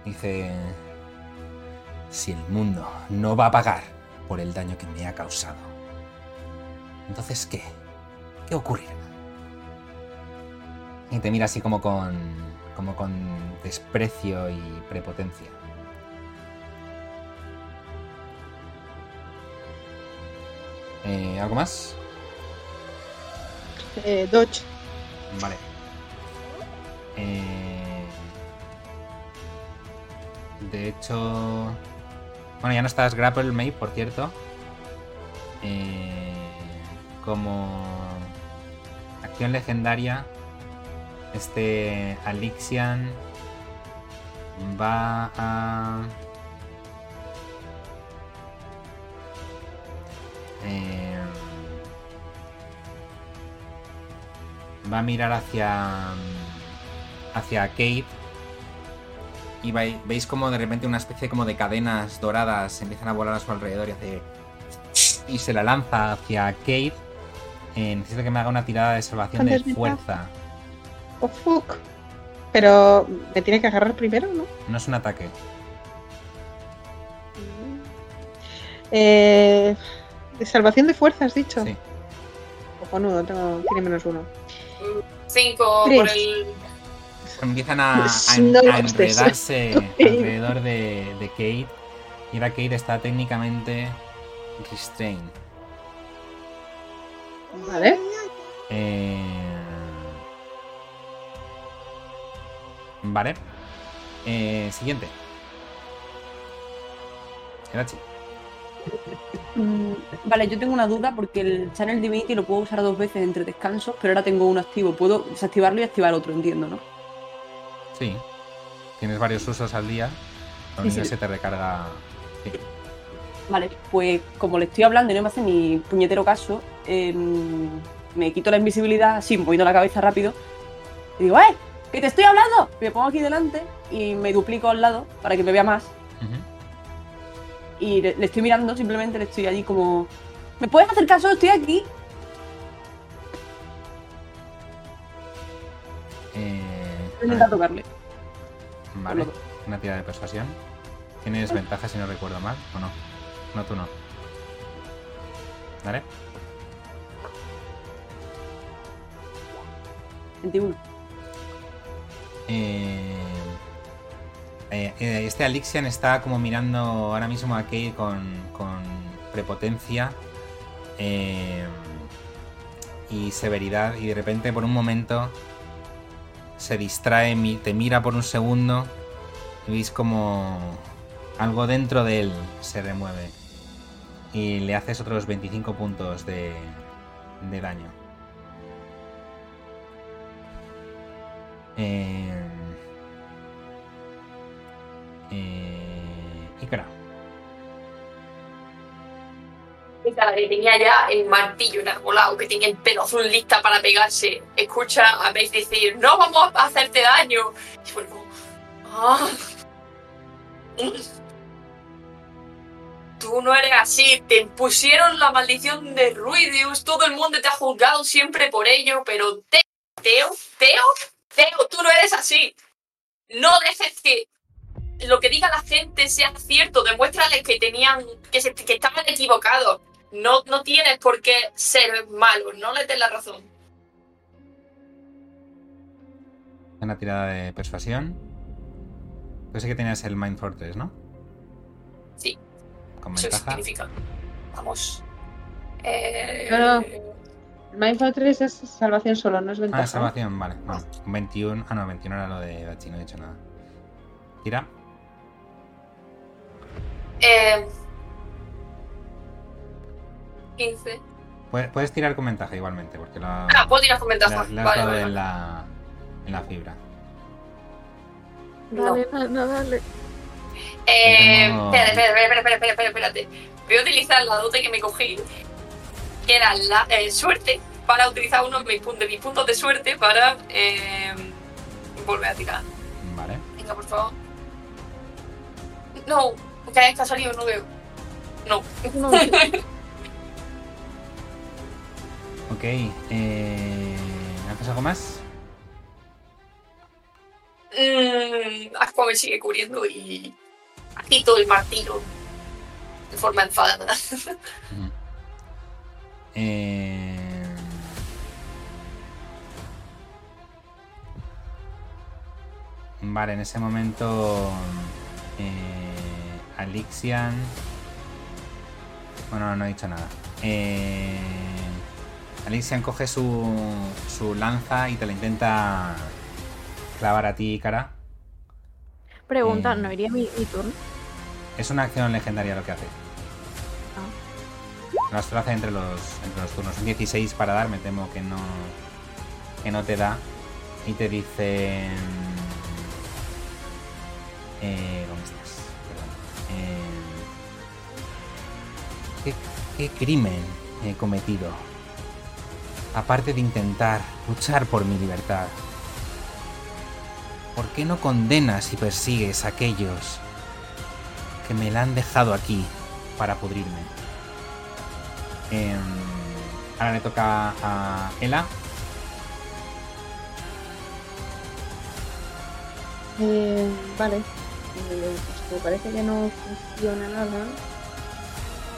Dice, si el mundo no va a pagar por el daño que me ha causado, entonces ¿qué? ¿Qué ocurrirá? Y te mira así como con. como con desprecio y prepotencia. Eh, ¿Algo más? Eh, Dodge. Vale. Eh, de hecho. Bueno, ya no estás Grapple May, por cierto. Eh, como acción legendaria, este Alixian va a. eh, va a mirar hacia hacia Kate y veis como de repente una especie como de cadenas doradas empiezan a volar a su alrededor y hace y se la lanza hacia Kate Eh, necesito que me haga una tirada de salvación de fuerza Oh, fuck. Pero me tiene que agarrar primero, ¿no? no es un ataque Eh, de salvación de fuerza, has dicho. sí Cojonudo, tengo, tiene menos uno. 5 Tres. por el. empiezan a, a- No a lo estés. enredarse alrededor de, de Kate y ahora Kate está técnicamente restrained Vale. Eh, Vale. Eh, siguiente. Erachi. Mm, Vale, yo tengo una duda porque el Channel Divinity lo puedo usar dos veces entre descansos, pero ahora tengo uno activo. Puedo desactivarlo y activar otro, entiendo, ¿no? Sí. Tienes varios usos al día. Lo sí. se te recarga. sí. Vale, pues como le estoy hablando y no me hace ni puñetero caso, em, me quito la invisibilidad así, moviendo la cabeza rápido. Y digo, ¡eh! ¡Que te estoy hablando! Me pongo aquí delante y me duplico al lado para que me vea más. Y le, le estoy mirando, simplemente le estoy allí como. ¿Me puedes hacer caso? Estoy aquí. Eh, Voy a a intentar ver, tocarle. vale. Una tirada de persuasión. Tienes ventaja si no recuerdo mal, ¿o no? No, tú no. ¿Vale? 21. Eh, eh, eh, este Alixian está como mirando ahora mismo a Kate con, prepotencia y severidad y de repente por un momento se distrae, te mira por un segundo y veis como algo dentro de él se remueve y le haces otros 25 puntos de daño. Eh, eh, Ikra. Esa, la que tenía ya el martillo enarbolado, que tenía el pelo azul lista para pegarse. Escucha a Mace decir, no vamos a hacerte daño. Y fue como, "Ah". Tú no eres así, te impusieron la maldición de Ruidius, todo el mundo te ha juzgado siempre por ello, pero Teo, Teo, Teo, Teo, tú no eres así. No dejes que lo que diga la gente sea cierto, demuéstrales que tenían, que, se- que estaban equivocados. No, no tienes por qué ser malo, no les des la razón. Una tirada de persuasión. Yo sé que tenías el Mind Fortress, ¿no? Sí. Con Eso ventaja. significa. Vamos. Eh, El Mindful 3 es salvación solo, no es ventaja. Ah, salvación, vale. Bueno, 21. Ah, no, 21 era lo de Dachi, no he dicho nada. Tira. eh, 15. Puedes, puedes tirar con ventaja igualmente, porque lo, Ah, puedo tirar con ventaja. le has Vale, en, la, en la fibra. Dale, no, no, dale. Eh, espérate, espérate, espérate, espérate, espérate, espérate. Voy a utilizar la dote que me cogí, que era la eh, suerte, para utilizar uno de mis, pun- de mis puntos de suerte para eh, volver a tirar. Vale. Venga, por favor. No, que ha salido, no veo. No. No, Ok. Eh, ¿Haces algo más? Mm, Aqua me sigue cubriendo y agito el martillo de forma enfadada. Eh, Vale, en ese momento. Eh, Alixian. Bueno, no he dicho nada. Eh, Alixian coge su, su lanza y te la intenta clavar a ti, cara. Pregunta, Eh. ¿no iría mi, mi turno? Es una acción legendaria lo que hace. Lo hace entre los, entre los turnos. Un 16 para dar, me temo que no, que no te da. Y te dice... Eh, ¿Dónde estás? Perdón. Eh, ¿qué, ¿Qué crimen he cometido? Aparte de intentar luchar por mi libertad. ¿Por qué no condenas y persigues a aquellos que me la han dejado aquí para pudrirme? Em, ahora le toca a Ela. Eh, vale. Como parece que no funciona nada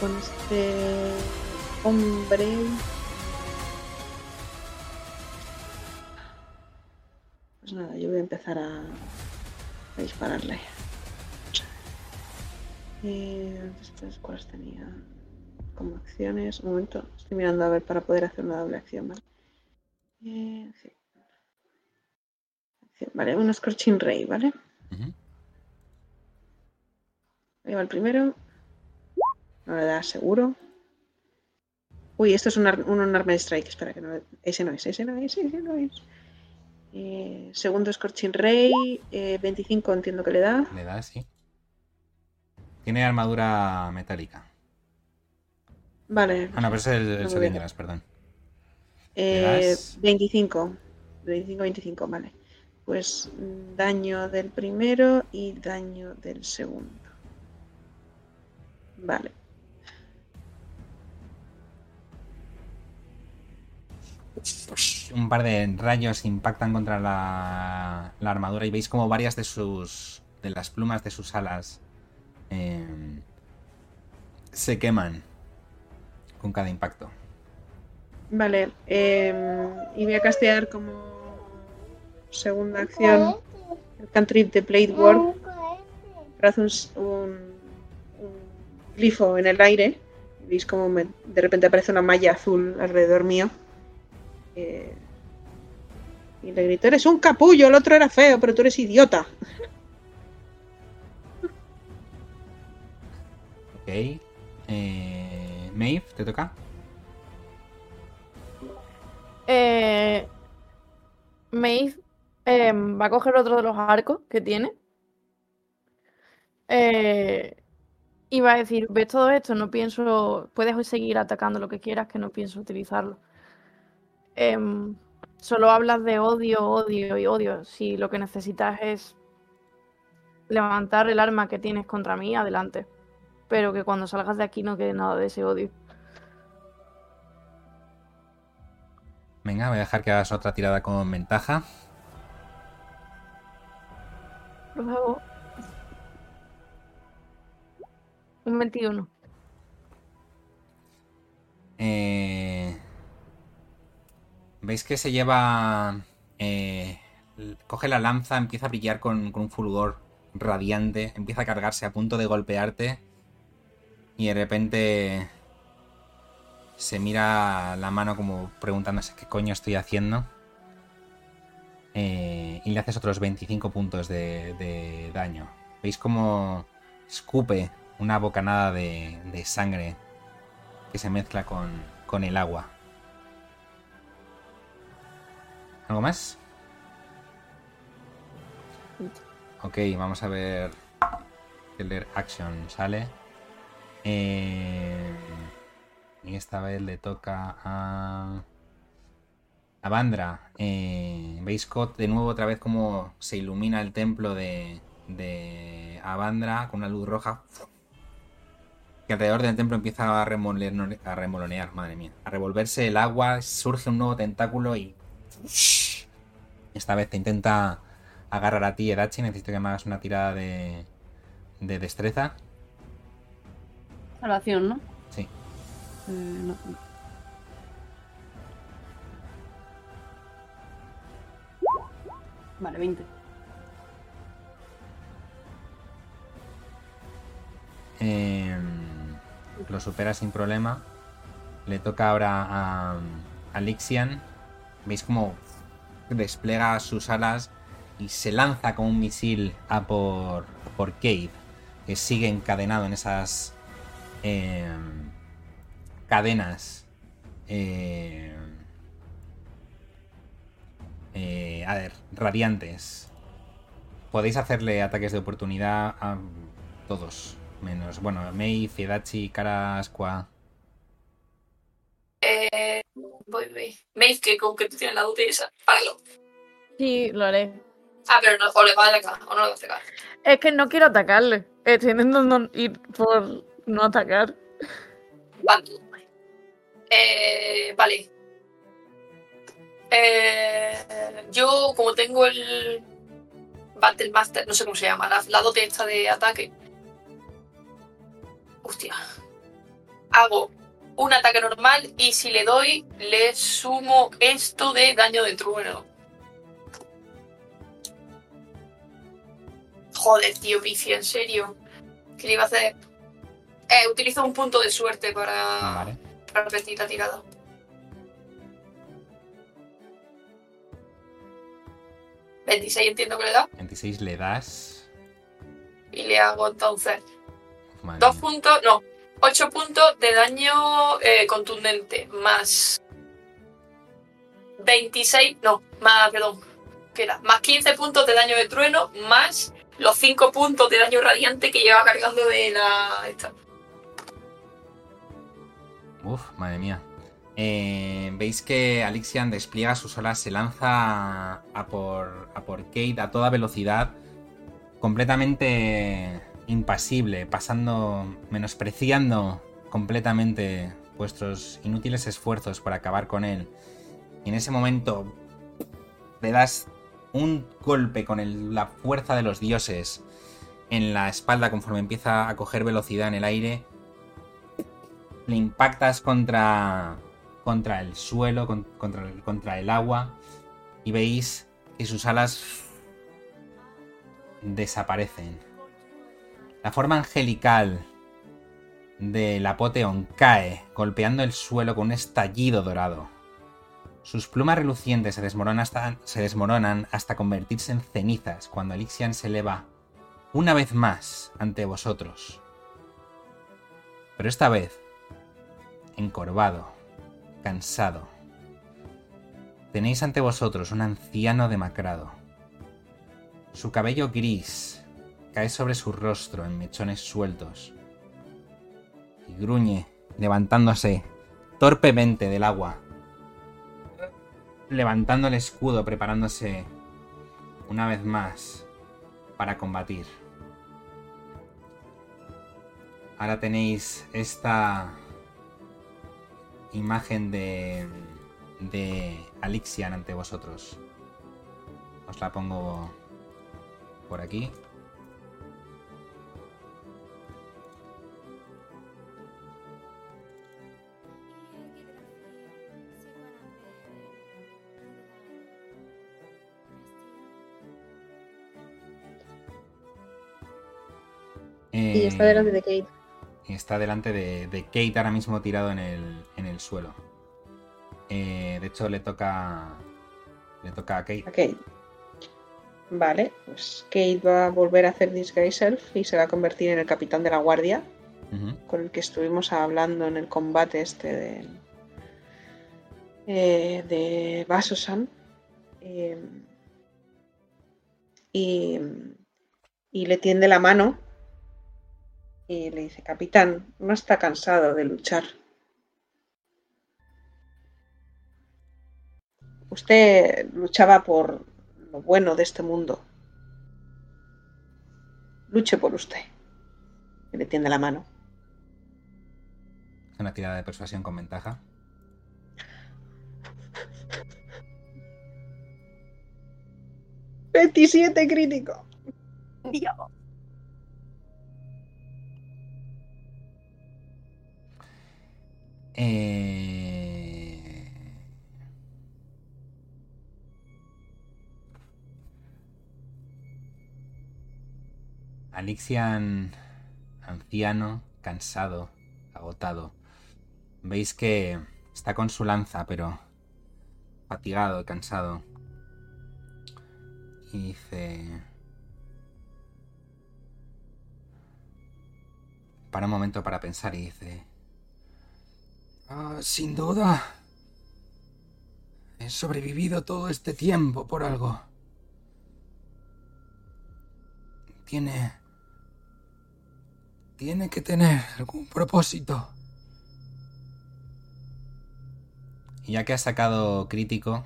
con este hombre. Pues nada, yo voy a empezar a, a dispararle. Eh, ¿cuáles tenía como acciones? Un momento, estoy mirando a ver para poder hacer una doble acción, ¿vale? Eh, sí. Acción, Vale, un Scorching Ray, ¿vale? Ujú. Ahí va el primero. No le da seguro. Uy, esto es un, ar- un Unarmed Strike. Espera, que no. Ese no es, ese no es, ese no es. Eh, segundo Scorching Ray. eh, 25 entiendo que le da. Le da, sí. Tiene armadura metálica. Vale. Ah, no, pero es el, el No perdón. Eh, das? 25. 25-25, vale. Pues daño del primero y daño del segundo. Vale. Un par de rayos impactan contra la, la armadura y veis como varias de sus. de las plumas de sus alas. em, se queman con cada impacto. Vale. em, y voy a castear como segunda acción el cantrip de Blade Ward. Hace un, un glifo en el aire. Veis como me- de repente aparece una malla azul alrededor mío. Eh, y le grito, eres un capullo, el otro era feo, pero tú eres idiota. Ok. Eh, Maeve, ¿te toca? Eh, Maeve eh, va a coger otro de los arcos que tiene. Eh, y va a decir, ves todo esto, no pienso, puedes seguir atacando lo que quieras, que no pienso utilizarlo. Em, solo hablas de odio, odio y odio. Si lo que necesitas es levantar el arma que tienes contra mí, adelante. Pero que cuando salgas de aquí no quede nada de ese odio. Venga, voy a dejar que hagas otra tirada con ventaja. Por favor. Un 21. Eh, Veis que se lleva. eh, coge la lanza, empieza a brillar con, con un fulgor radiante, empieza a cargarse a punto de golpearte. Y de repente. Se mira la mano como preguntándose qué coño estoy haciendo. Eh, y le haces otros 25 puntos de, de daño. Veis como escupe una bocanada de, de sangre que se mezcla con, con el agua. ¿Algo más? Ok, vamos a ver. Action sale. Eh, y esta vez le toca a. A Vandra. Eh, ¿Veis de nuevo otra vez como se ilumina el templo de, de Avandra con una luz roja? que alrededor del templo empieza a, remolonear, madre mía. A revolverse el agua, surge un nuevo tentáculo y. Esta vez te intenta agarrar a ti, Edachi. Necesito que hagas una tirada de. de destreza salvación, ¿no? Sí. Eh, no. Vale, 20. Em, lo supera sin problema. Le toca ahora a, a Lixian. Veis cómo despliega sus alas y se lanza con un misil a por, por Cade, que sigue encadenado en esas eh, cadenas. eh, eh, a ver, radiantes. Podéis hacerle ataques de oportunidad a todos. Menos, bueno, Mei, Fiedachi, Karasqua. Eh, voy, voy. Mace, que con que tú tienes la duda esa. Páralo. Sí, lo haré. Ah, pero no, o le va a atacar, o no le va a atacar. Es que no quiero atacarle. Estoy intentando ir por no atacar. Vale. Eh, vale. Eh, yo, como tengo el Battle Master, no sé cómo se llama, la, la dote esta de ataque. Hostia. Hago un ataque normal y si le doy, le sumo esto de daño de trueno. Joder, tío, Pici, en serio. ¿Qué le iba a hacer? Eh, utilizo un punto de suerte para, Vale. para repetir la tirada. ¿26 entiendo que le da? 26 le das. Y le hago entonces madre dos mía. puntos, no, 8 puntos de daño eh, contundente, más 26, no, más, perdón, ¿qué era? Más 15 puntos de daño de trueno, más los 5 puntos de daño radiante que lleva cargando de la... Esta. Uf, madre mía. Eh, Veis que Alixian despliega sus olas, se lanza a por, a por Kate a toda velocidad, completamente impasible, pasando, menospreciando completamente vuestros inútiles esfuerzos por acabar con él. Y en ese momento le das un golpe con la fuerza de los dioses en la espalda conforme empieza a coger velocidad en el aire le impactas contra, contra el suelo, con- contra, el, contra el agua, y veis que sus alas desaparecen. La forma angelical del Apoteón cae, golpeando el suelo con un estallido dorado. Sus plumas relucientes se desmoronan hasta, se desmoronan hasta convertirse en cenizas cuando Elixian se eleva una vez más ante vosotros. Pero esta vez encorvado, cansado. Tenéis ante vosotros un anciano demacrado. Su cabello gris cae sobre su rostro en mechones sueltos. Y gruñe, levantándose torpemente del agua. Levantando el escudo, preparándose una vez más para combatir. Ahora tenéis esta imagen de, de Alixian ante vosotros. Os la pongo por aquí. Y está delante de Kate. Y está delante de, de Kate ahora mismo tirado en el, en el suelo. Eh, de hecho, le toca. Le toca a Kate. A Kate. Vale, pues Kate va a volver a hacer Disguise Self y se va a convertir en el capitán de la guardia con el que estuvimos hablando en el combate este de, eh, de Basosan. Eh, y, y le tiende la mano y le dice, capitán, no está cansado de luchar. Usted luchaba por lo bueno de este mundo. Luche por usted. Y le tiende la mano. Una tirada de persuasión con ventaja. ¡27 crítico! Eh... Alixian. anciano, cansado, agotado. Veis que está con su lanza, pero fatigado, cansado. Y dice... Para un momento para pensar y dice... "Ah, sin duda. He sobrevivido todo este tiempo por algo. Tiene... Tiene que tener algún propósito. Y ya que has sacado crítico,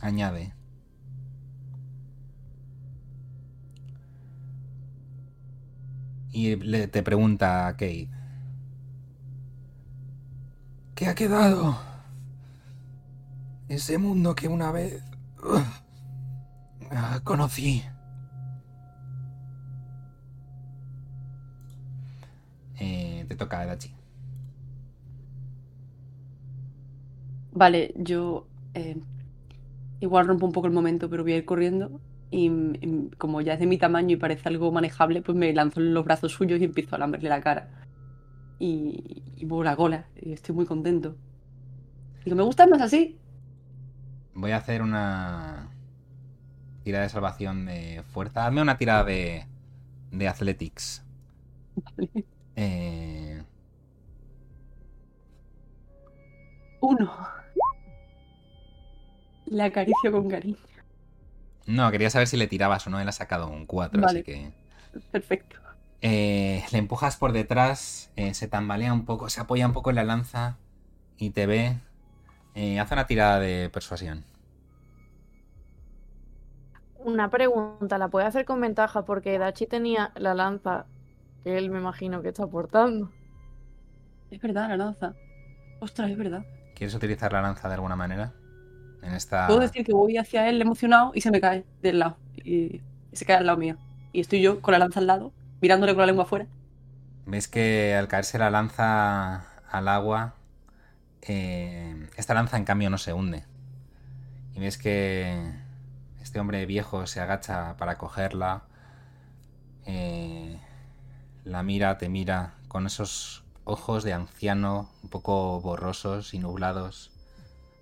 añade. Y le, te pregunta a Kate. ¿Qué ha quedado? Ese mundo que una vez ah, conocí. Eh, te toca, Dachi. Vale, yo eh, igual rompo un poco el momento, pero voy a ir corriendo. Y, mm, como ya es de mi tamaño y parece algo manejable, pues me lanzo en los brazos suyos y empiezo a lamberle la cara. Y, y muevo la cola. Y estoy muy contento. Digo, me gusta más así. Voy a hacer una tirada de salvación de fuerza. Hazme una tirada de, de athletics. Vale. Eh, Uno. La acaricio con cariño. no, quería saber si le tirabas o no. Él ha sacado un 4, Vale. así que... Perfecto. Eh, le empujas por detrás, eh, se tambalea un poco, se apoya un poco en la lanza y te ve. Eh, haz una tirada de persuasión. Una pregunta, ¿la puede hacer con ventaja? Porque Dachi tenía la lanza que él me imagino que está portando. Es verdad, la lanza. Ostras, es verdad. ¿Quieres utilizar la lanza de alguna manera? En esta... Puedo decir que voy hacia él emocionado y se me cae del lado. Y, y se cae al lado mío. Y estoy yo con la lanza al lado, mirándole con la lengua afuera. Ves que al caerse la lanza al agua, eh, esta lanza en cambio no se hunde. Y ves que este hombre viejo se agacha para cogerla. eh, la mira, te mira con esos ojos de anciano un poco borrosos y nublados.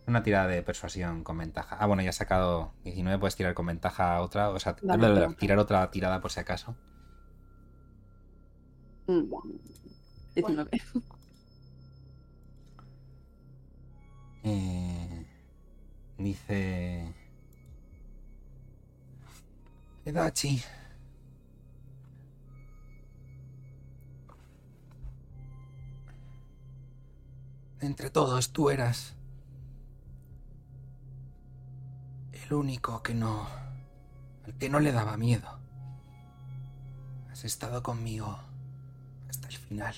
Una tirada de persuasión con ventaja. Ah, bueno, ya has sacado 19, puedes tirar con ventaja otra. O sea, Vale, tirar otra tirada por si acaso. Mm, 19. Eh, dice... Edachi. Entre todos tú eras el único que no... al que no le daba miedo. Has estado conmigo hasta el final.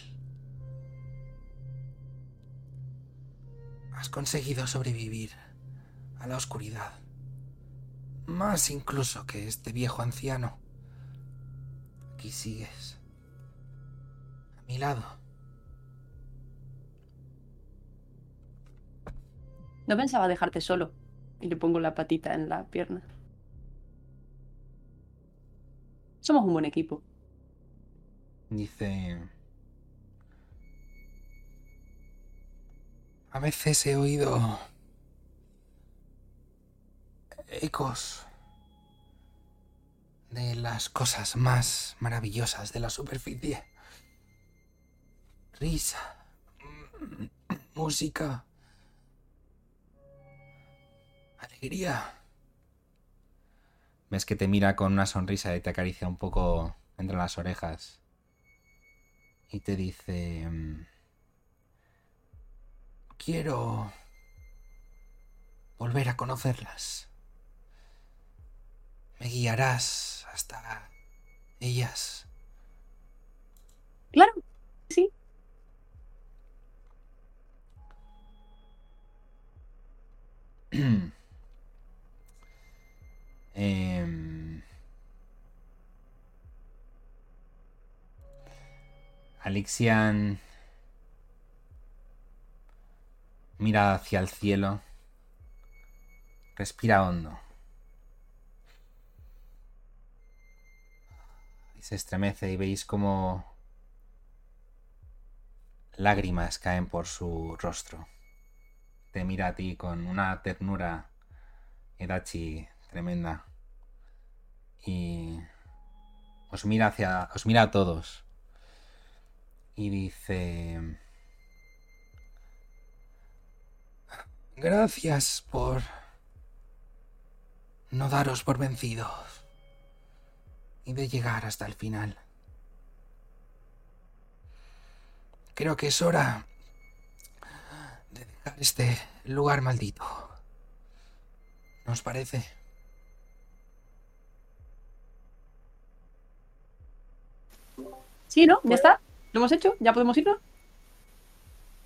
Has conseguido sobrevivir a la oscuridad. Más incluso que este viejo anciano. Aquí sigues. A mi lado. No pensaba dejarte solo. Y le pongo la patita en la pierna. Somos un buen equipo. Dice... A veces he oído... ecos de las cosas más maravillosas de la superficie. Risa, música, alegría. Ves que te mira con una sonrisa y te acaricia un poco entre las orejas y te dice... mm, Quiero volver a conocerlas. Me guiarás hasta ellas. Claro, sí. Em, Alixian mira hacia el cielo, respira hondo Y se estremece y veis como lágrimas caen por su rostro. Te mira a ti con una ternura Edachi tremenda. Y os mira hacia. os mira a todos. Y dice. Gracias por no daros por vencidos y de llegar hasta el final. Creo que es hora de dejar este lugar maldito. ¿No os parece? Sí, ¿no? ¿Ya está? ¿Lo hemos hecho? ¿Ya podemos irnos?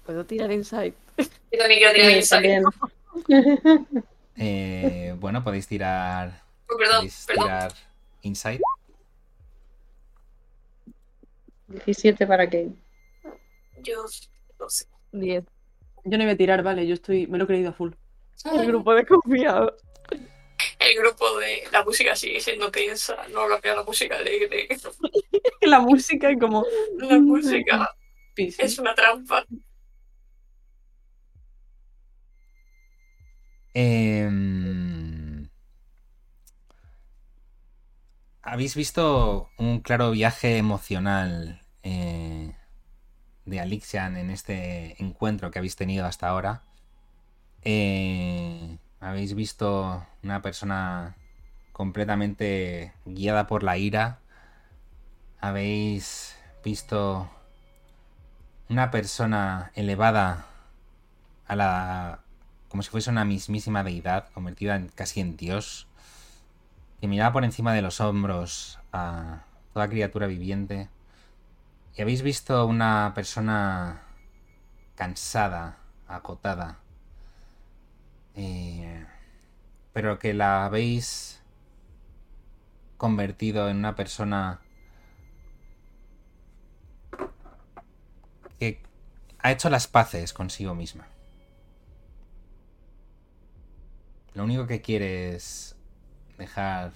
Puedo tirar insight. Yo también quiero tirar Sí, insight. Eh, bueno, podéis tirar. Oh, perdón, podéis perdón. tirar Insight. 17 para Kane. Yo no sé. 10. Yo no voy a tirar, vale, yo estoy. Me lo he creído a full. El grupo de confiados. El grupo de la música sigue siendo tensa. No cambia la música alegre. La música y como. La música Pis. es una trampa. Em, Habéis visto un claro viaje emocional eh, de Alixian en este encuentro que habéis tenido hasta ahora. Eh, habéis visto una persona completamente guiada por la ira. Habéis visto una persona elevada a la como si fuese una mismísima deidad, convertida en, casi en Dios, que miraba por encima de los hombros a toda criatura viviente. Y habéis visto una persona cansada, acotada, eh, pero que la habéis convertido en una persona que ha hecho las paces consigo misma. Lo único que quiere es dejar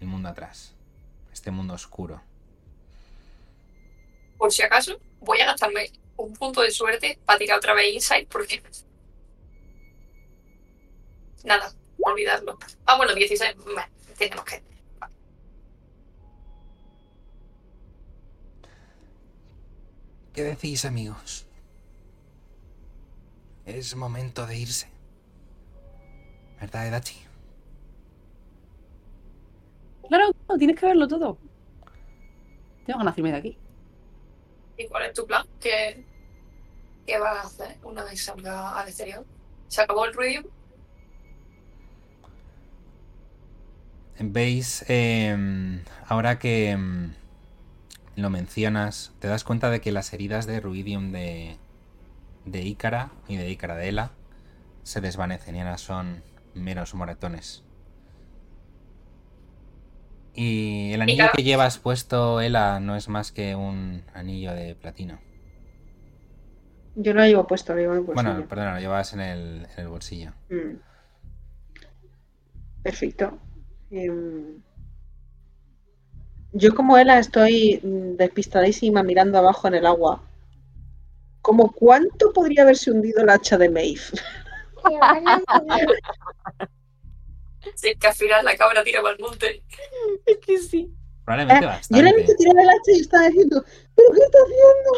el mundo atrás, este mundo oscuro. Por si acaso, voy a gastarme un punto de suerte para tirar otra vez Insight porque. Nada, olvidarlo. Ah, bueno, 16. Bueno, tenemos que. ¿Qué decís, amigos? Es momento de irse. ¿Verdad, Edachi? Claro, no, tienes que verlo todo. Tengo ganas de irme de aquí. ¿Y cuál es tu plan? ¿Qué, qué vas a hacer una vez salga al exterior? ¿Se acabó el ruido? Veis, em, ahora que em, lo mencionas, te das cuenta de que las heridas de Ruidium de, de Ícara y de Ícara de Ela se desvanecen y ahora son meros moretones. Y el anillo que llevas puesto, Ela, no es más que un anillo de platino. Yo lo llevo puesto, lo llevo en el bolsillo. Bueno, perdona, lo llevas en el, en el bolsillo. Mm. Perfecto. Em, yo como Ela estoy mm, despistadísima mirando abajo en el agua. ¿Como cuánto podría haberse hundido el hacha de Maeve? Si es que al final la cabra tira para el monte. Es que sí. Probablemente Ah, yo le he bastante. visto tirar el hacha y estaba diciendo, ¿pero qué está haciendo?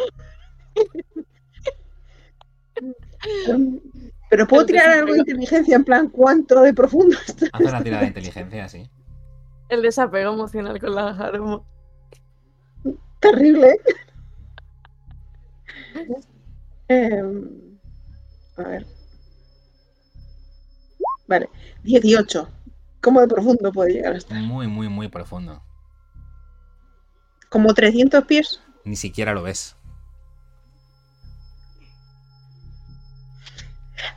Pero puedo tirar algo de inteligencia en plan, ¿cuánto de profundo está? Haz una tirada de inteligencia, sí. El desapego emocional con la armas. Terrible. Em, a ver. Vale, 18. ¿Cómo de profundo puede llegar hasta? Muy, muy, muy profundo. ¿Como 300 pies? Ni siquiera lo ves.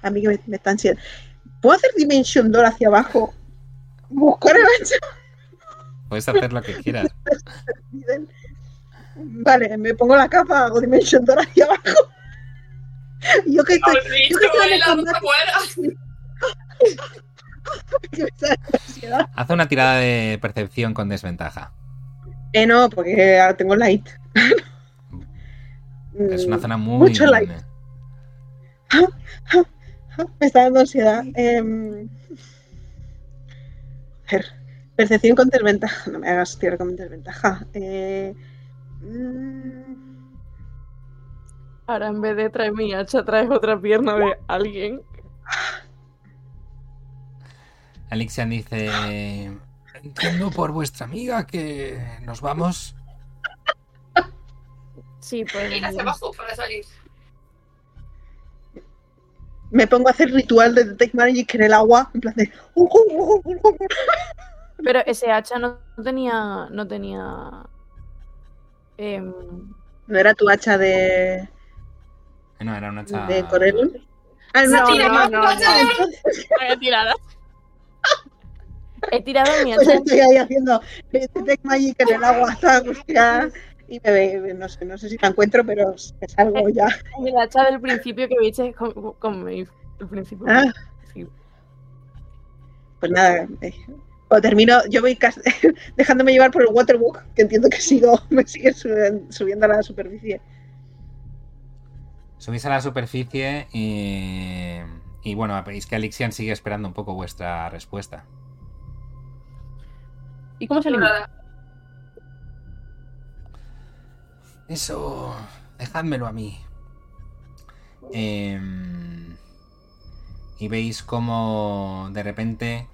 A mí que me, me están siendo. ¿Puedo hacer Dimension Door hacia abajo? Buscar el hacha. Puedes hacer lo que quieras. Vale, me pongo la capa, hago Dimension Door hacia abajo. Yo que estoy. ¡Maldito! que estoy en. Haz una tirada de percepción con desventaja. Eh, no, porque tengo light. Es una zona muy. Mucho light. Me está dando ansiedad. Em, a ver, percepción con desventaja. No me hagas tirar con desventaja. Eh, mm, Ahora en vez de traer mi hacha, traes otra pierna de alguien. Alixian dice. Entiendo por vuestra amiga que nos vamos. Sí, pues. Ir hacia abajo para salir. Me pongo a hacer ritual de Detect Magic en el agua. En plan de. Pero ese hacha no tenía. No tenía. em, ¿No era tu hacha de, No, era una hacha. de Corel? Ah, No, no, no, no. he tirado. He tirado mi Pues hacha. estoy ahí haciendo Detect Magic en el agua, toda angustia, Y me ve, no sé, no sé si la encuentro, pero me salgo ya. El hacha del principio que viste con, con Maeve. El principio. Ah. Sí. Pues nada, eh, cuando termino, yo voy dejándome llevar por el waterbook, que entiendo que sigo, me sigue subiendo a la superficie. Subís a la superficie y. Y bueno, veis que Alixian sigue esperando un poco vuestra respuesta. ¿Y cómo salimos? Nada. Eso. Dejádmelo a mí. Em, y veis como de repente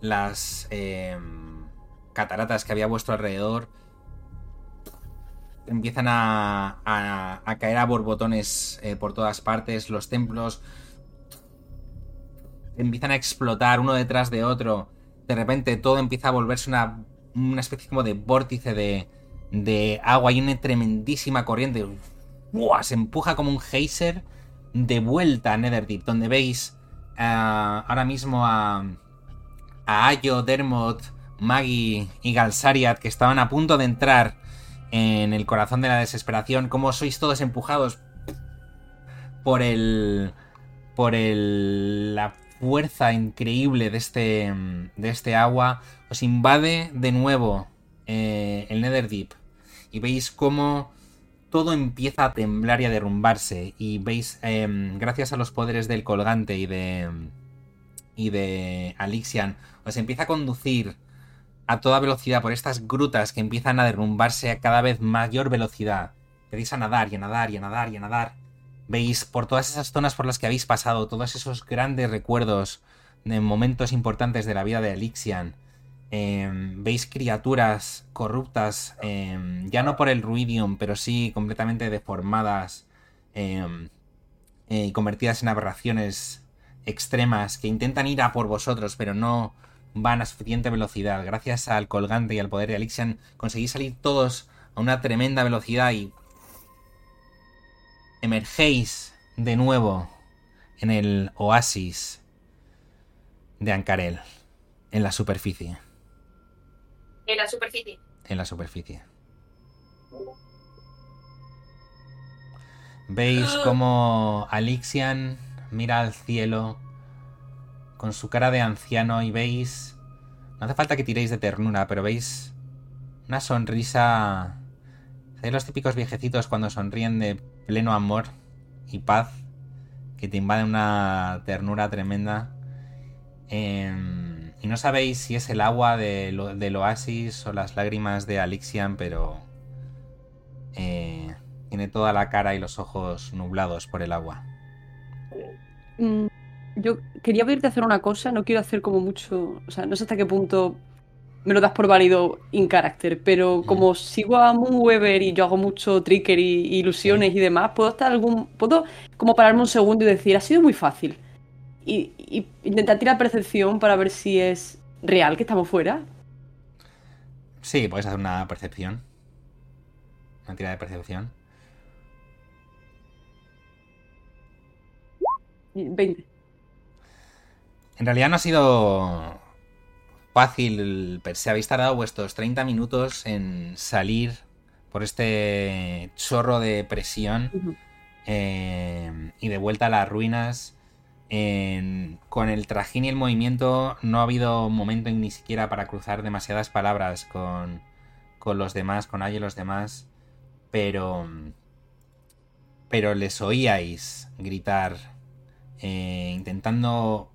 las em, cataratas que había a vuestro alrededor empiezan a, caer a borbotones eh, por todas partes. Los templos empiezan a explotar uno detrás de otro. De repente todo empieza a volverse una, una especie como de vórtice de, de agua y una tremendísima corriente. ¡Buah! Se empuja como un geyser de vuelta a Netherdeep, donde veis ah, ahora mismo a, a Ayo, Dermot, Maggie y Galsariat que estaban a punto de entrar en el corazón de la desesperación. Como sois todos empujados por el. por el. la fuerza increíble de este. de este agua. Os invade de nuevo eh, el Netherdeep. Y veis cómo todo empieza a temblar y a derrumbarse. Y veis, em, gracias a los poderes del colgante y de. y de Alixian, os empieza a conducir a toda velocidad por estas grutas que empiezan a derrumbarse a cada vez mayor velocidad. Empezáis a nadar y a nadar y a nadar y a nadar. Veis por todas esas zonas por las que habéis pasado, todos esos grandes recuerdos de momentos importantes de la vida de Alixian. Em, veis criaturas corruptas, em, ya no por el Ruidium, pero sí completamente deformadas em, eh, y convertidas en aberraciones extremas que intentan ir a por vosotros, pero no van a suficiente velocidad. Gracias al colgante y al poder de Alixian conseguís salir todos a una tremenda velocidad y emergéis de nuevo en el oasis de Ancarel, en la superficie, En la superficie. en la superficie. Veis como Alixian mira al cielo con su cara de anciano y veis... No hace falta que tiréis de ternura, pero veis una sonrisa... ¿Sabéis los típicos viejecitos cuando sonríen de pleno amor y paz? Que te invade una ternura tremenda. Em, y no sabéis si es el agua del, del oasis o las lágrimas de Alixian, pero... eh, tiene toda la cara y los ojos nublados por el agua. Mm, Yo quería pedirte hacer una cosa, no quiero hacer como mucho, o sea, no sé hasta qué punto me lo das por válido in character, pero como sigo a Moonweaver y yo hago mucho trickery, ilusiones y demás, puedo estar algún, puedo como pararme un segundo y decir, ha sido muy fácil. Y, y intentar tirar percepción para ver si es real que estamos fuera. Sí, puedes hacer una percepción. Una tira de percepción. Y 20. En realidad no ha sido fácil se. Habéis tardado vuestros 30 minutos en salir por este chorro de presión eh, y de vuelta a las ruinas. Con el trajín y el movimiento no ha habido momento ni siquiera para cruzar demasiadas palabras con, con los demás, con Aya y los demás, pero pero les oíais gritar, eh, intentando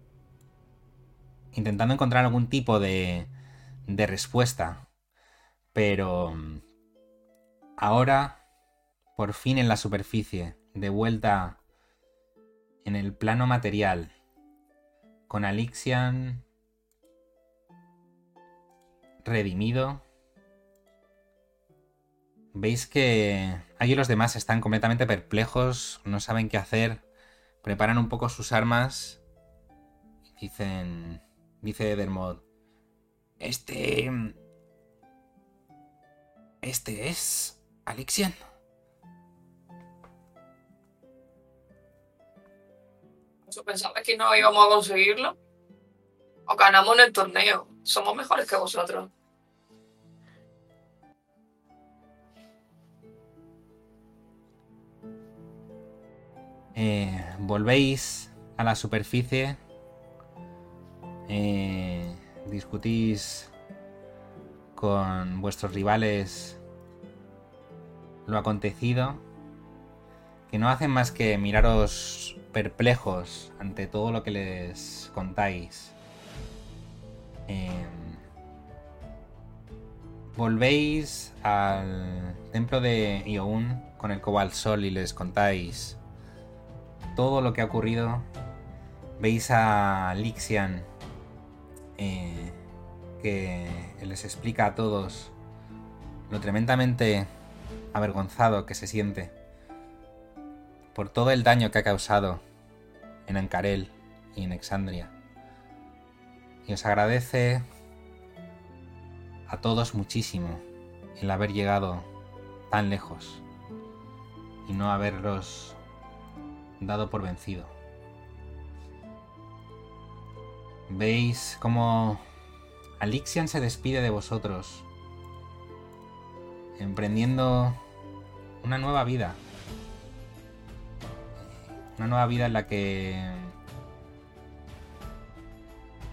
intentando encontrar algún tipo de de respuesta, pero ahora por fin en la superficie, de vuelta en el plano material, con Alixian redimido, veis que allí los demás están completamente perplejos, no saben qué hacer, preparan un poco sus armas dicen, dice Dermot, este... Este es Alixian. ¿Tú pensabas que no íbamos a conseguirlo? O ganamos en el torneo. Somos mejores que vosotros. Eh, volvéis a la superficie. Eh, discutís con vuestros rivales lo acontecido. Que no hacen más que miraros perplejos ante todo lo que les contáis. Em, volvéis al templo de Ioun con el Cobalt Sol y les contáis todo lo que ha ocurrido. Veis a Lixian eh, que les explica a todos lo tremendamente avergonzado que se siente por todo el daño que ha causado en Ancarel y en Exandria. Y os agradece a todos muchísimo el haber llegado tan lejos y no haberlos dado por vencido. Veis cómo Alixian se despide de vosotros, emprendiendo una nueva vida. Una nueva vida en la que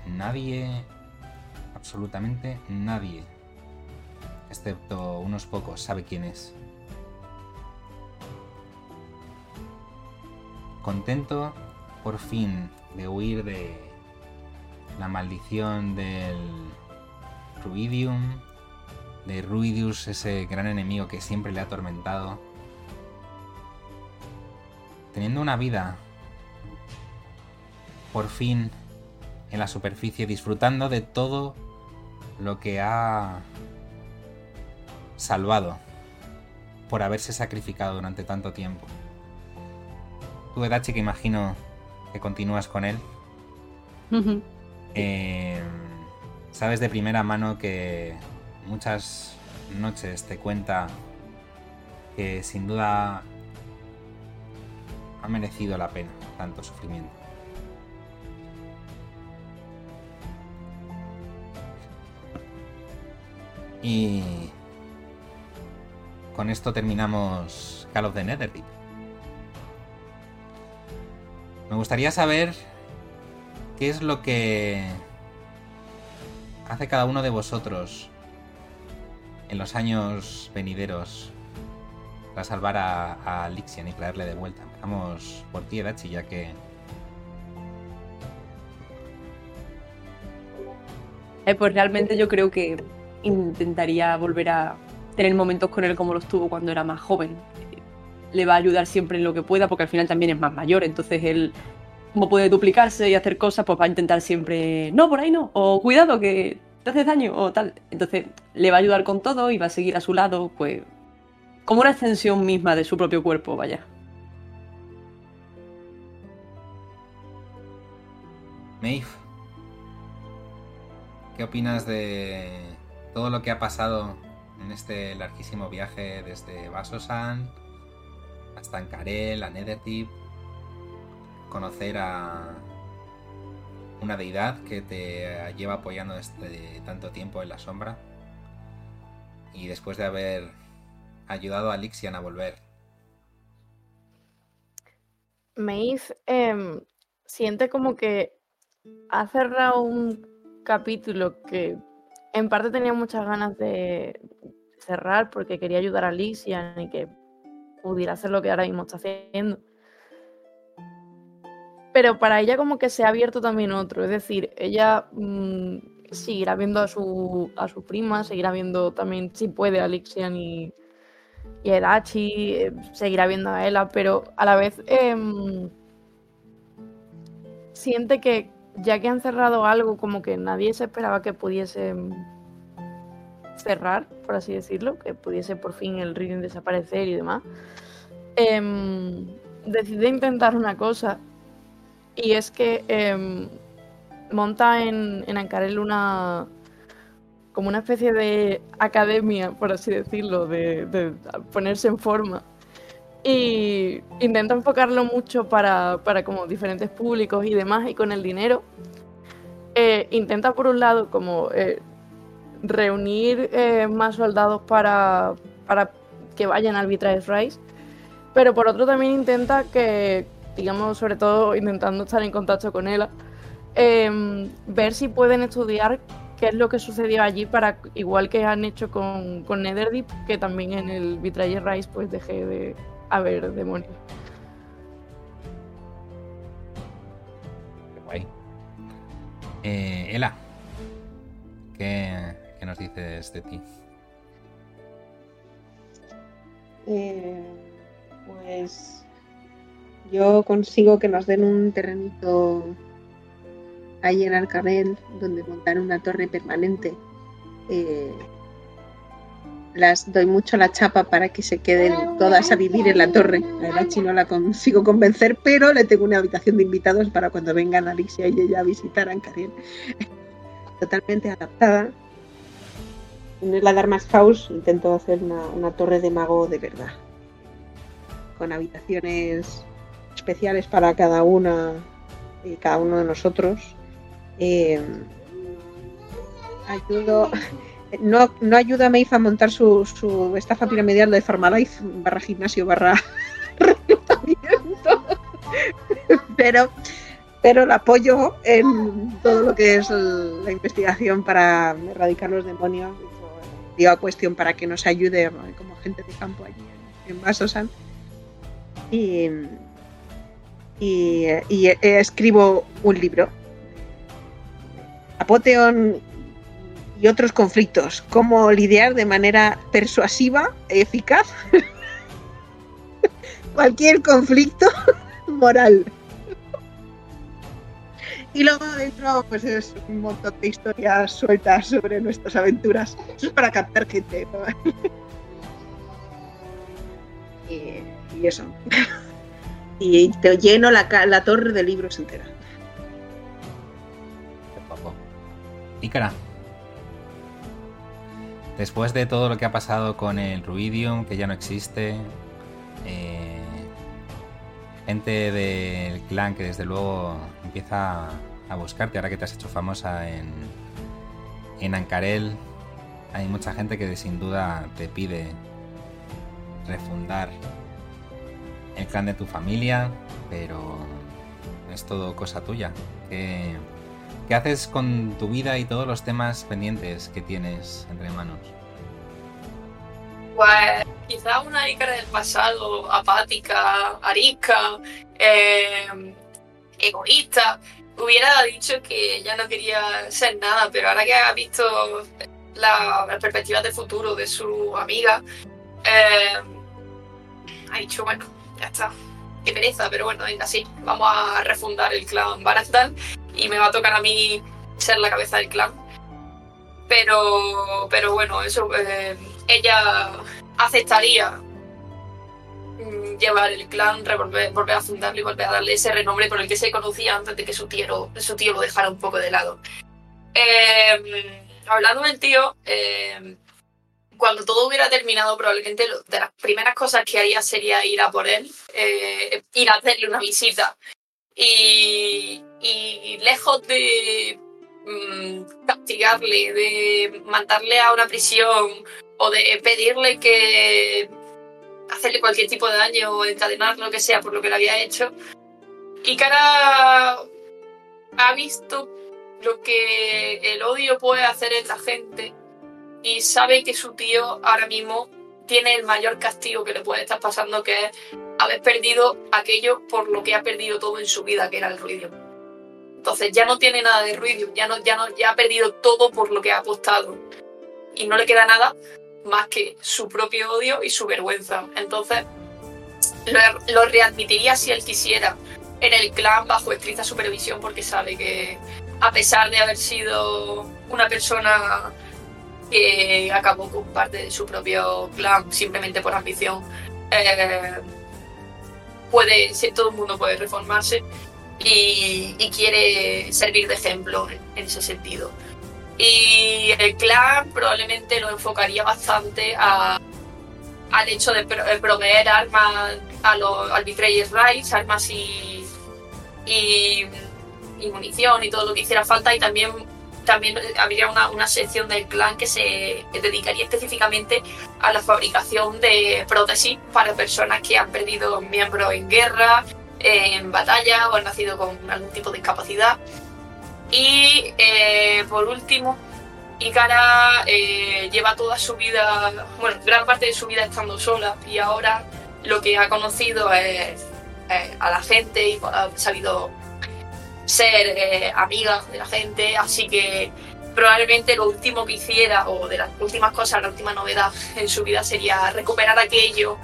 nadie, absolutamente nadie, excepto unos pocos, sabe quién es. Contento por fin de huir de la maldición del Ruidium, de Ruidius, ese gran enemigo que siempre le ha atormentado. Teniendo una vida, por fin, en la superficie, disfrutando de todo lo que ha salvado por haberse sacrificado durante tanto tiempo. Tú, Edachi, que imagino que continúas con él. Eh, sabes de primera mano que muchas noches te cuenta que sin duda ha merecido la pena tanto sufrimiento. Y con esto terminamos Call of the Netherdeep. Me gustaría saber qué es lo que hace cada uno de vosotros en los años venideros para salvar a, a Lixian y traerle de vuelta. Por ti, Edachi, ya que Eh, pues realmente yo creo que intentaría volver a tener momentos con él como los tuvo cuando era más joven. Le va a ayudar siempre en lo que pueda porque al final también es más mayor, entonces él como puede duplicarse y hacer cosas, pues va a intentar siempre, no, por ahí no, o cuidado que te haces daño o tal. Entonces le va a ayudar con todo y va a seguir a su lado, pues como una extensión misma de su propio cuerpo, vaya. Maeve, ¿qué opinas de todo lo que ha pasado en este larguísimo viaje desde Vasosan hasta Ankarel, a Netherdeep? Conocer a una deidad que te lleva apoyando desde tanto tiempo en la sombra y después de haber ayudado a Lixian a volver. Maeve em, siente como que ha cerrado un capítulo que en parte tenía muchas ganas de cerrar porque quería ayudar a Lixian y que pudiera hacer lo que ahora mismo está haciendo. Pero para ella como que se ha abierto también otro, es decir, ella mm, seguirá viendo a su, a su prima, seguirá viendo también, si puede, a Lixian y, y a Edachi, eh, seguirá viendo a Ella, pero a la vez em, siente que ya que han cerrado algo, como que nadie se esperaba que pudiese cerrar, por así decirlo, que pudiese por fin el reading desaparecer y demás, em, decide intentar una cosa y es que em, monta en, en Ancarel una como una especie de academia, por así decirlo, de, de ponerse en forma. Y intenta enfocarlo mucho para, para como diferentes públicos y demás, y con el dinero. eh, intenta por un lado como eh, reunir eh, más soldados para, para que vayan al Betrayers Rise, pero por otro también intenta que, digamos, sobre todo intentando estar en contacto con ella, em, ver si pueden estudiar qué es lo que sucedió allí para, igual que han hecho con, con Netherdeep, que también en el Betrayer Rise pues deje de haber demonios. Qué guay. Eh, Ela, ¿qué, qué nos dices de ti? Eh, pues yo consigo que nos den un terrenito ahí en Alcarel donde montar una torre permanente. Eh, las doy mucho la chapa para que se queden todas a vivir en la torre. A Erachi no la consigo convencer, pero le tengo una habitación de invitados para cuando vengan Alicia y ella a visitar Ancarel. Totalmente adaptada. En la Dharma's House intento hacer una, torre de mago de verdad. Con habitaciones especiales para cada una y cada uno de nosotros. Eh, ayudo. No, no ayuda a Maeve a montar su, su estafa piramidal de Farmalife barra gimnasio barra reclutamiento. pero, pero la apoyo en todo lo que es la investigación para erradicar los demonios. Digo a cuestión para que nos ayude como agente de campo allí en, Basosan. Y, y, y, eh, escribo un libro. Apoteon y otros conflictos. Cómo lidiar de manera persuasiva eficaz cualquier conflicto moral. Y luego dentro pues es un montón de historias sueltas sobre nuestras aventuras. Eso es para captar gente. y, eso. y te lleno la, la torre de libros entera. Qué guapo. Ícara. Después de todo lo que ha pasado con el Ruidium, que ya no existe, eh, gente del clan que desde luego empieza a buscarte ahora que te has hecho famosa en, en Ancarel, hay mucha gente que sin duda te pide refundar el clan de tu familia, pero es todo cosa tuya. ¿Qué, qué haces con tu vida y todos los temas pendientes que tienes entre manos? Pues quizá una Ícara del pasado, apática, arisca, eh, egoísta, hubiera dicho que ya no quería ser nada, pero ahora que ha visto la, las perspectivas de futuro de su amiga, eh, ha dicho, bueno, ya está. Qué pereza, pero bueno, venga, sí, vamos a refundar el clan Barastan y me va a tocar a mí ser la cabeza del clan. Pero, pero bueno, eso, eh, ella aceptaría mm, llevar el clan, revolver- volver a fundarlo y volver a darle ese renombre por el que se conocía antes de que su tío, su tío lo dejara un poco de lado. Eh, hablando del tío, eh, cuando todo hubiera terminado, probablemente lo- de las primeras cosas que haría sería ir a por él, eh, ir a hacerle una visita. Y, lejos de mm, castigarle, de mandarle a una prisión o de pedirle que hacerle cualquier tipo de daño o encadenar lo que sea por lo que le había hecho. Y Cara ha visto lo que el odio puede hacer en la gente y sabe que su tío ahora mismo tiene el mayor castigo que le puede estar pasando, que es haber perdido aquello por lo que ha perdido todo en su vida, que era el ruido. Entonces ya no tiene nada de ruido, ya no, ya no, ya ha perdido todo por lo que ha apostado. Y no le queda nada más que su propio odio y su vergüenza. Entonces lo, lo readmitiría si él quisiera en el clan bajo estricta supervisión porque sabe que a pesar de haber sido una persona que acabó con parte de su propio clan simplemente por ambición, eh, puede, todo el mundo puede reformarse y, quiere servir de ejemplo en, ese sentido. Y el clan probablemente lo enfocaría bastante a- al hecho de de proveer armas a los, al Betrayers armas y munición y todo lo que hiciera falta y también también habría una, una sección del clan que se dedicaría específicamente a la fabricación de prótesis para personas que han perdido miembros en guerra, en batalla o han nacido con algún tipo de discapacidad. Y eh, por último, Ikara eh, lleva toda su vida, bueno, gran parte de su vida estando sola y ahora lo que ha conocido es eh, a la gente y ha sabido ser eh, amiga de la gente, así que probablemente lo último que hiciera, o de las últimas cosas, la última novedad en su vida sería recuperar aquello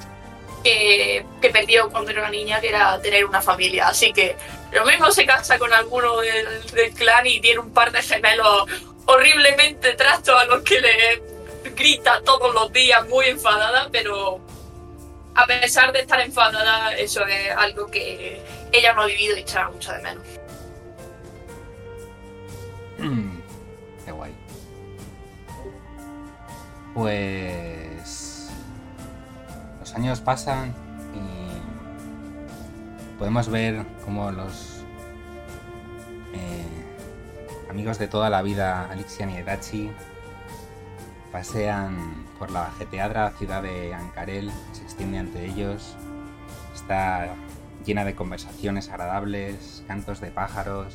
que, que perdió cuando era niña, que era tener una familia. Así que lo mismo se casa con alguno del, del clan y tiene un par de gemelos horriblemente trastos a los que le grita todos los días muy enfadada, pero a pesar de estar enfadada, eso es algo que ella no ha vivido y echará mucho de menos. Qué guay. Pues los años pasan y podemos ver cómo los eh, amigos de toda la vida, Alixian y Edachi, pasean por la ajetreada ciudad de Ankarel, se extiende ante ellos, está llena de conversaciones agradables, cantos de pájaros,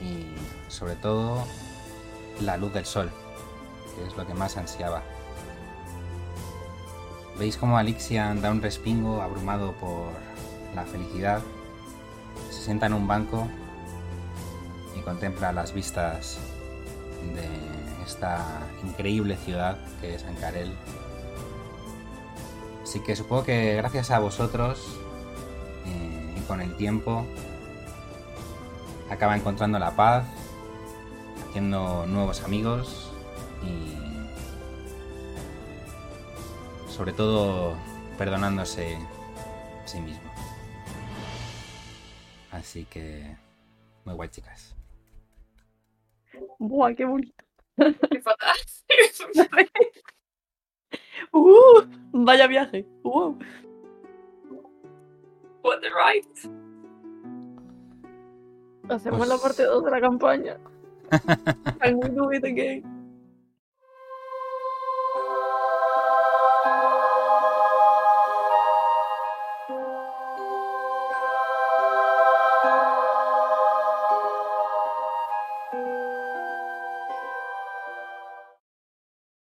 y sobre todo la luz del sol, que es lo que más ansiaba. Veis como Alixian da un respingo abrumado por la felicidad, se sienta en un banco y contempla las vistas de esta increíble ciudad que es Ankarel. Así que supongo que gracias a vosotros eh, y con el tiempo acaba encontrando la paz, haciendo nuevos amigos y sobre todo perdonándose a sí mismo. Así que muy guay chicas. Buah, qué bonito. Qué fatal. Uh, vaya viaje. Wow. What the right. Hacemos Pues- la parte 2 de la campaña. I'm gonna do it again.